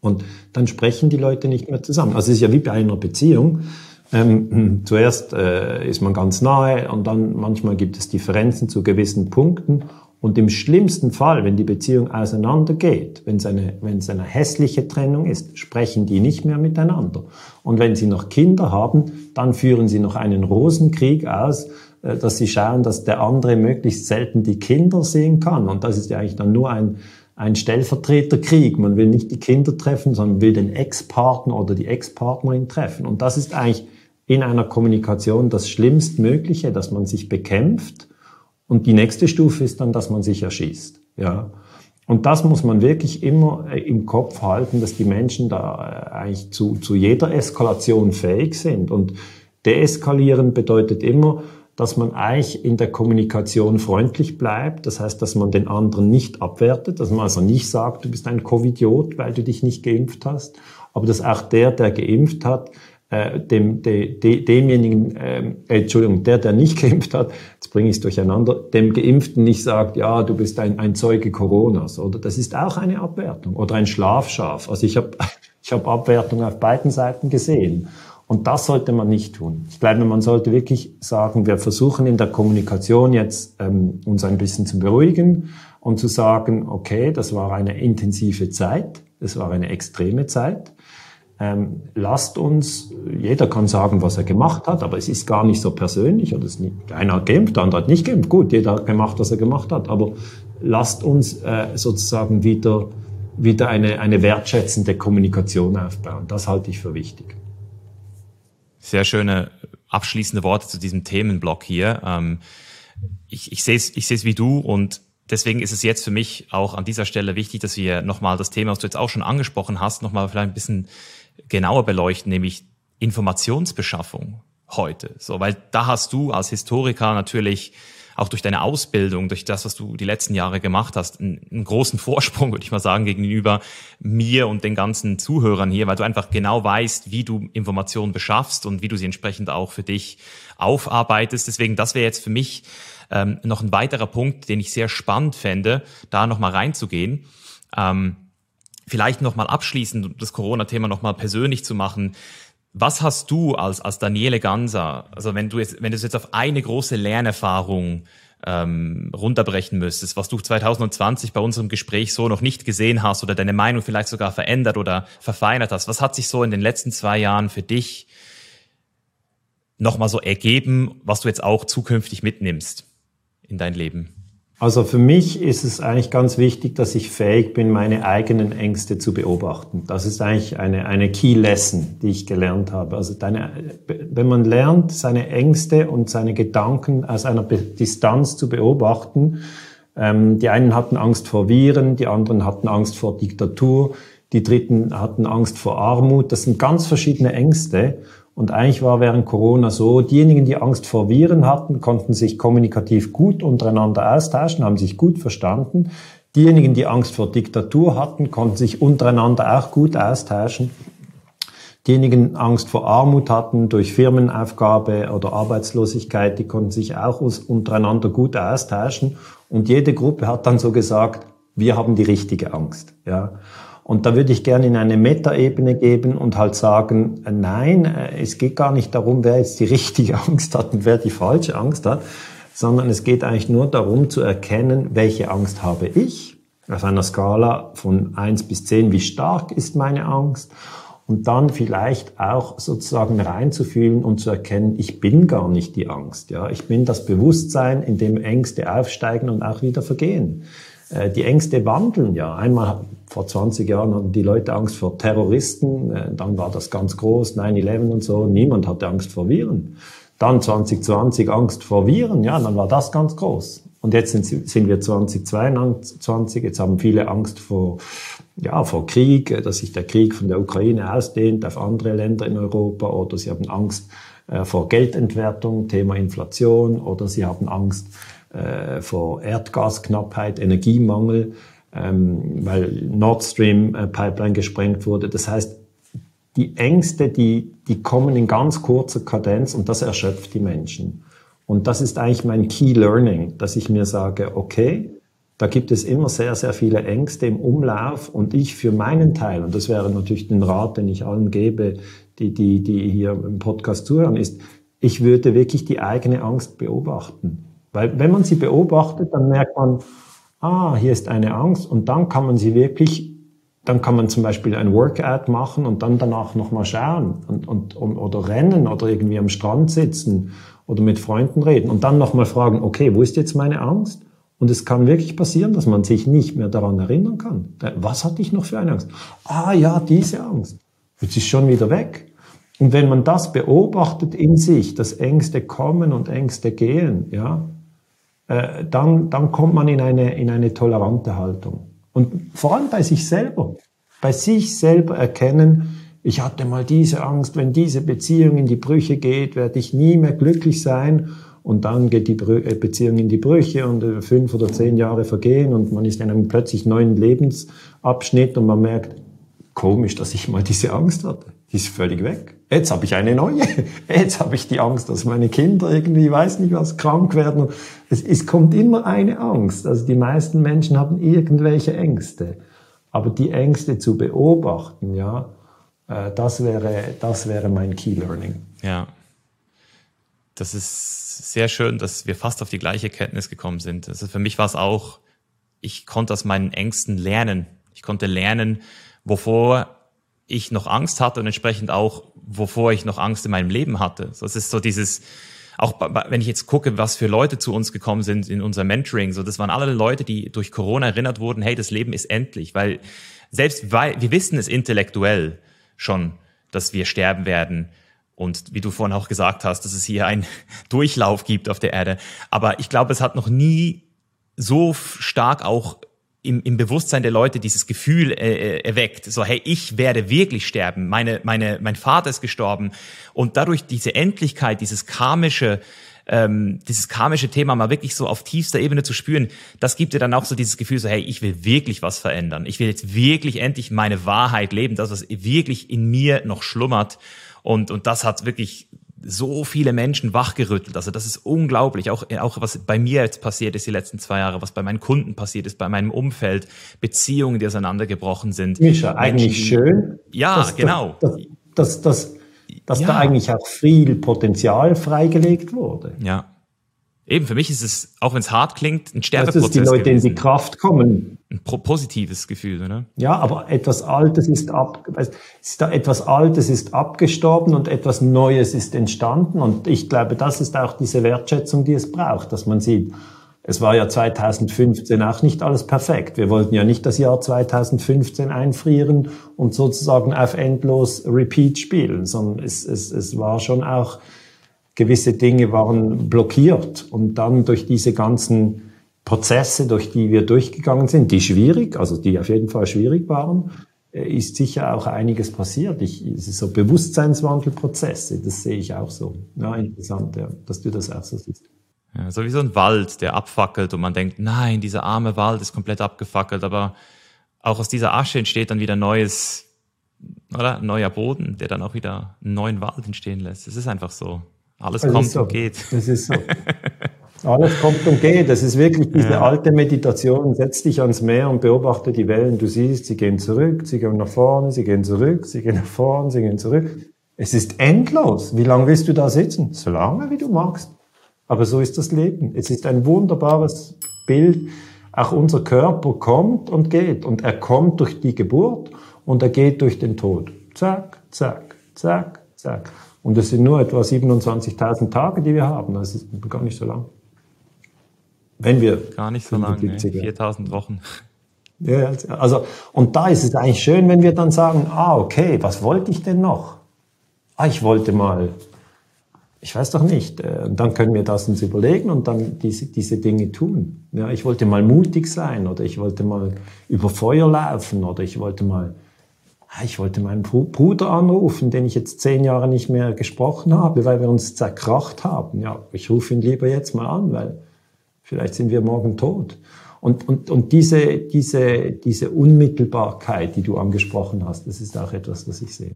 Und dann sprechen die Leute nicht mehr zusammen. Also es ist ja wie bei einer Beziehung. Ähm, zuerst äh, ist man ganz nahe und dann manchmal gibt es Differenzen zu gewissen Punkten Und im schlimmsten Fall, wenn die Beziehung auseinandergeht, wenn es eine, wenn es eine hässliche Trennung ist, sprechen die nicht mehr miteinander. Und wenn sie noch Kinder haben, dann führen sie noch einen Rosenkrieg aus, dass sie schauen, dass der andere möglichst selten die Kinder sehen kann. Und das ist ja eigentlich dann nur ein, ein Stellvertreterkrieg. Man will nicht die Kinder treffen, sondern will den Ex-Partner oder die Ex-Partnerin treffen. Und das ist eigentlich in einer Kommunikation das Schlimmstmögliche, dass man sich bekämpft und die nächste Stufe ist dann, dass man sich erschießt. Ja. Und das muss man wirklich immer äh, im Kopf halten, dass die Menschen da äh, eigentlich zu, zu jeder Eskalation fähig sind. Und deeskalieren bedeutet immer, dass man eigentlich in der Kommunikation freundlich bleibt. Das heißt, dass man den anderen nicht abwertet, dass man also nicht sagt, du bist ein Covidiot, weil du dich nicht geimpft hast, aber dass auch der, der geimpft hat, äh, dem, de, de, demjenigen, äh, Entschuldigung, der, der nicht geimpft hat, jetzt bringe ich es durcheinander, dem Geimpften nicht sagt, ja, du bist ein, ein Zeuge Coronas, oder? Das ist auch eine Abwertung oder ein Schlafschaf. Also ich habe ich hab Abwertung auf beiden Seiten gesehen. Und das sollte man nicht tun. Ich glaube, man sollte wirklich sagen, wir versuchen in der Kommunikation jetzt ähm, uns ein bisschen zu beruhigen und zu sagen, okay, das war eine intensive Zeit, das war eine extreme Zeit ähm, lasst uns, jeder kann sagen, was er gemacht hat, aber es ist gar nicht so persönlich. Oder es nicht, einer hat geimpft, der andere hat nicht geimpft. Gut, jeder hat gemacht, was er gemacht hat. Aber lasst uns äh, sozusagen wieder, wieder eine, eine wertschätzende Kommunikation aufbauen. Das halte ich für wichtig. Sehr schöne abschließende Worte zu diesem Themenblock hier. Ähm, ich, ich sehe es ich sehe es wie du und deswegen ist es jetzt für mich auch an dieser Stelle wichtig, dass wir nochmal das Thema, was du jetzt auch schon angesprochen hast, nochmal vielleicht ein bisschen genauer beleuchten, nämlich Informationsbeschaffung heute. So, weil da hast du als Historiker natürlich auch durch deine Ausbildung, durch das, was du die letzten Jahre gemacht hast, einen, einen, großen Vorsprung, würde ich mal sagen, gegenüber mir und den ganzen Zuhörern hier, weil du einfach genau weißt, wie du Informationen beschaffst und wie du sie entsprechend auch für dich aufarbeitest. Deswegen, das wäre jetzt für mich ähm, noch ein weiterer Punkt, den ich sehr spannend fände, da nochmal reinzugehen. Ähm, vielleicht nochmal abschließend, das Corona-Thema nochmal persönlich zu machen. Was hast du als, als Daniele Ganser, also wenn du jetzt, wenn du es jetzt auf eine große Lernerfahrung ähm, runterbrechen müsstest, was du 2020 bei unserem Gespräch so noch nicht gesehen hast oder deine Meinung vielleicht sogar verändert oder verfeinert hast, was hat sich so in den letzten zwei Jahren für dich nochmal so ergeben, was du jetzt auch zukünftig mitnimmst in dein Leben? Also für mich ist es eigentlich ganz wichtig, dass ich fähig bin, meine eigenen Ängste zu beobachten. Das ist eigentlich eine, eine Key Lesson, die ich gelernt habe. Also deine, wenn man lernt, seine Ängste und seine Gedanken aus einer Distanz zu beobachten, ähm, die einen hatten Angst vor Viren, die anderen hatten Angst vor Diktatur, die dritten hatten Angst vor Armut. Das sind ganz verschiedene Ängste. Und eigentlich war während Corona so, diejenigen, die Angst vor Viren hatten, konnten sich kommunikativ gut untereinander austauschen, haben sich gut verstanden. Diejenigen, die Angst vor Diktatur hatten, konnten sich untereinander auch gut austauschen. Diejenigen Angst vor Armut hatten durch Firmenaufgabe oder Arbeitslosigkeit, die konnten sich auch untereinander gut austauschen. Und jede Gruppe hat dann so gesagt, wir haben die richtige Angst. Ja. Und da würde ich gerne in eine Metaebene geben und halt sagen, nein, äh, es geht gar nicht darum, wer jetzt die richtige Angst hat und wer die falsche Angst hat, sondern es geht eigentlich nur darum zu erkennen, welche Angst habe ich, auf einer Skala von eins bis zehn, wie stark ist meine Angst und dann vielleicht auch sozusagen reinzufühlen und zu erkennen, ich bin gar nicht die Angst, ja, ich bin das Bewusstsein, in dem Ängste aufsteigen und auch wieder vergehen. Äh, die Ängste wandeln ja. Einmal vor 20 Jahren hatten die Leute Angst vor Terroristen, äh, dann war das ganz groß, 9-11 und so. Niemand hatte Angst vor Viren. Dann 2020 Angst vor Viren, ja, dann war das ganz groß. Und jetzt sind, sind wir 2022, jetzt haben viele Angst vor, ja, vor Krieg, äh, dass sich der Krieg von der Ukraine ausdehnt auf andere Länder in Europa oder sie haben Angst vor Geldentwertung, Thema Inflation oder sie haben Angst äh, vor Erdgasknappheit, Energiemangel, ähm, weil Nord Stream äh, Pipeline gesprengt wurde. Das heißt, die Ängste, die, die kommen in ganz kurzer Kadenz und das erschöpft die Menschen. Und das ist eigentlich mein Key Learning, dass ich mir sage, okay, da gibt es immer sehr, sehr viele Ängste im Umlauf und ich für meinen Teil, und das wäre natürlich den Rat, den ich allen gebe, die, die, die hier im Podcast zuhören, ist, ich würde wirklich die eigene Angst beobachten. Weil wenn man sie beobachtet, dann merkt man, ah, hier ist eine Angst und dann kann man sie wirklich, dann kann man zum Beispiel ein Workout machen und dann danach nochmal schauen und, und, und, oder rennen oder irgendwie am Strand sitzen oder mit Freunden reden und dann nochmal fragen, okay, wo ist jetzt meine Angst? Und es kann wirklich passieren, dass man sich nicht mehr daran erinnern kann. Was hatte ich noch für eine Angst? Ah ja, diese Angst. Jetzt ist schon wieder weg. Und wenn man das beobachtet in sich, dass Ängste kommen und Ängste gehen, ja, äh, dann, dann kommt man in eine, in eine tolerante Haltung. Und vor allem bei sich selber. Bei sich selber erkennen, ich hatte mal diese Angst, wenn diese Beziehung in die Brüche geht, werde ich nie mehr glücklich sein und dann geht die äh, Beziehung in die Brüche und äh, fünf oder zehn Jahre vergehen und man ist in einem plötzlich neuen Lebensabschnitt und man merkt, komisch, dass ich mal diese Angst hatte. Die ist völlig weg. Jetzt habe ich eine neue. Jetzt habe ich die Angst, dass meine Kinder irgendwie, weiß nicht was, krank werden. Es, es kommt immer eine Angst. Also die meisten Menschen haben irgendwelche Ängste. Aber die Ängste zu beobachten, ja, äh, das wäre, das wäre mein Key Learning. Ja. Das ist sehr schön, dass wir fast auf die gleiche Kenntnis gekommen sind. Also für mich war es auch, ich konnte aus meinen Ängsten lernen. Ich konnte lernen, wovor ich noch Angst hatte und entsprechend auch, wovor ich noch Angst in meinem Leben hatte. So, es ist so dieses, auch wenn ich jetzt gucke, was für Leute zu uns gekommen sind in unser Mentoring, so das waren alle Leute, die durch Corona erinnert wurden, hey, das Leben ist endlich, weil selbst weil wir wissen es intellektuell schon, dass wir sterben werden und wie du vorhin auch gesagt hast, dass es hier einen Durchlauf gibt auf der Erde. Aber ich glaube, es hat noch nie so stark auch im, im Bewusstsein der Leute dieses Gefühl äh, äh, erweckt, so hey, ich werde wirklich sterben, meine, meine, mein Vater ist gestorben. Und dadurch diese Endlichkeit, dieses karmische, ähm, dieses karmische Thema mal wirklich so auf tiefster Ebene zu spüren, das gibt dir dann auch so dieses Gefühl, so hey, ich will wirklich was verändern, ich will jetzt wirklich endlich meine Wahrheit leben, das was wirklich in mir noch schlummert. Und und das hat wirklich so viele Menschen wachgerüttelt. Also das ist unglaublich. Auch, auch was bei mir jetzt passiert ist die letzten zwei Jahre, was bei meinen Kunden passiert ist, bei meinem Umfeld, Beziehungen, die auseinandergebrochen sind. Mischa, eigentlich schön. Ja, dass, genau. Dass, dass, dass, dass ja. da eigentlich auch viel Potenzial freigelegt wurde. Ja. Eben, für mich ist es, auch wenn es hart klingt, ein Sterbeprozess. Dass die Leute gewesen. in die Kraft kommen. Ein positives Gefühl, oder? Ja, aber etwas Altes ist ab, ist da etwas Altes ist abgestorben und etwas Neues ist entstanden. Und ich glaube, das ist auch diese Wertschätzung, die es braucht, dass man sieht, es war ja 2015 auch nicht alles perfekt. Wir wollten ja nicht das Jahr 2015 einfrieren und sozusagen auf endlos Repeat spielen, sondern es, es, es war schon auch gewisse Dinge waren blockiert und dann durch diese ganzen Prozesse, durch die wir durchgegangen sind, die schwierig, also die auf jeden Fall schwierig waren, äh, ist sicher auch einiges passiert. Ich, es ist so Bewusstseinswandelprozesse, das sehe ich auch so. Ja, interessant, ja, dass du das auch so siehst. Ja, so wie so ein Wald, der abfackelt und man denkt, nein, dieser arme Wald ist komplett abgefackelt, aber auch aus dieser Asche entsteht dann wieder neues, oder? Neuer Boden, der dann auch wieder einen neuen Wald entstehen lässt. Es ist einfach so. Alles das kommt so. und geht. Das ist so. Alles kommt und geht. Das ist wirklich diese ja. alte Meditation. Setz dich ans Meer und beobachte die Wellen. Du siehst, sie gehen zurück, sie gehen nach vorne, sie gehen zurück, sie gehen nach vorne, sie gehen zurück. Es ist endlos. Wie lange willst du da sitzen? So lange, wie du magst. Aber so ist das Leben. Es ist ein wunderbares Bild. Auch unser Körper kommt und geht. Und er kommt durch die Geburt und er geht durch den Tod. Zack, zack, zack, zack. Und es sind nur etwa 27.000 Tage, die wir haben. Das ist gar nicht so lang. Wenn wir. Gar nicht so lang, ne? 4.000 Wochen. Ja, also, und da ist es eigentlich schön, wenn wir dann sagen, ah, okay, was wollte ich denn noch? Ah, ich wollte mal, ich weiß doch nicht. Äh, und dann können wir das uns überlegen und dann diese, diese Dinge tun. Ja, ich wollte mal mutig sein oder ich wollte mal über Feuer laufen oder ich wollte mal ich wollte meinen Bruder anrufen, den ich jetzt zehn Jahre nicht mehr gesprochen habe, weil wir uns zerkracht haben. Ja, ich rufe ihn lieber jetzt mal an, weil vielleicht sind wir morgen tot. Und, und, und diese, diese, diese Unmittelbarkeit, die du angesprochen hast, das ist auch etwas, was ich sehe.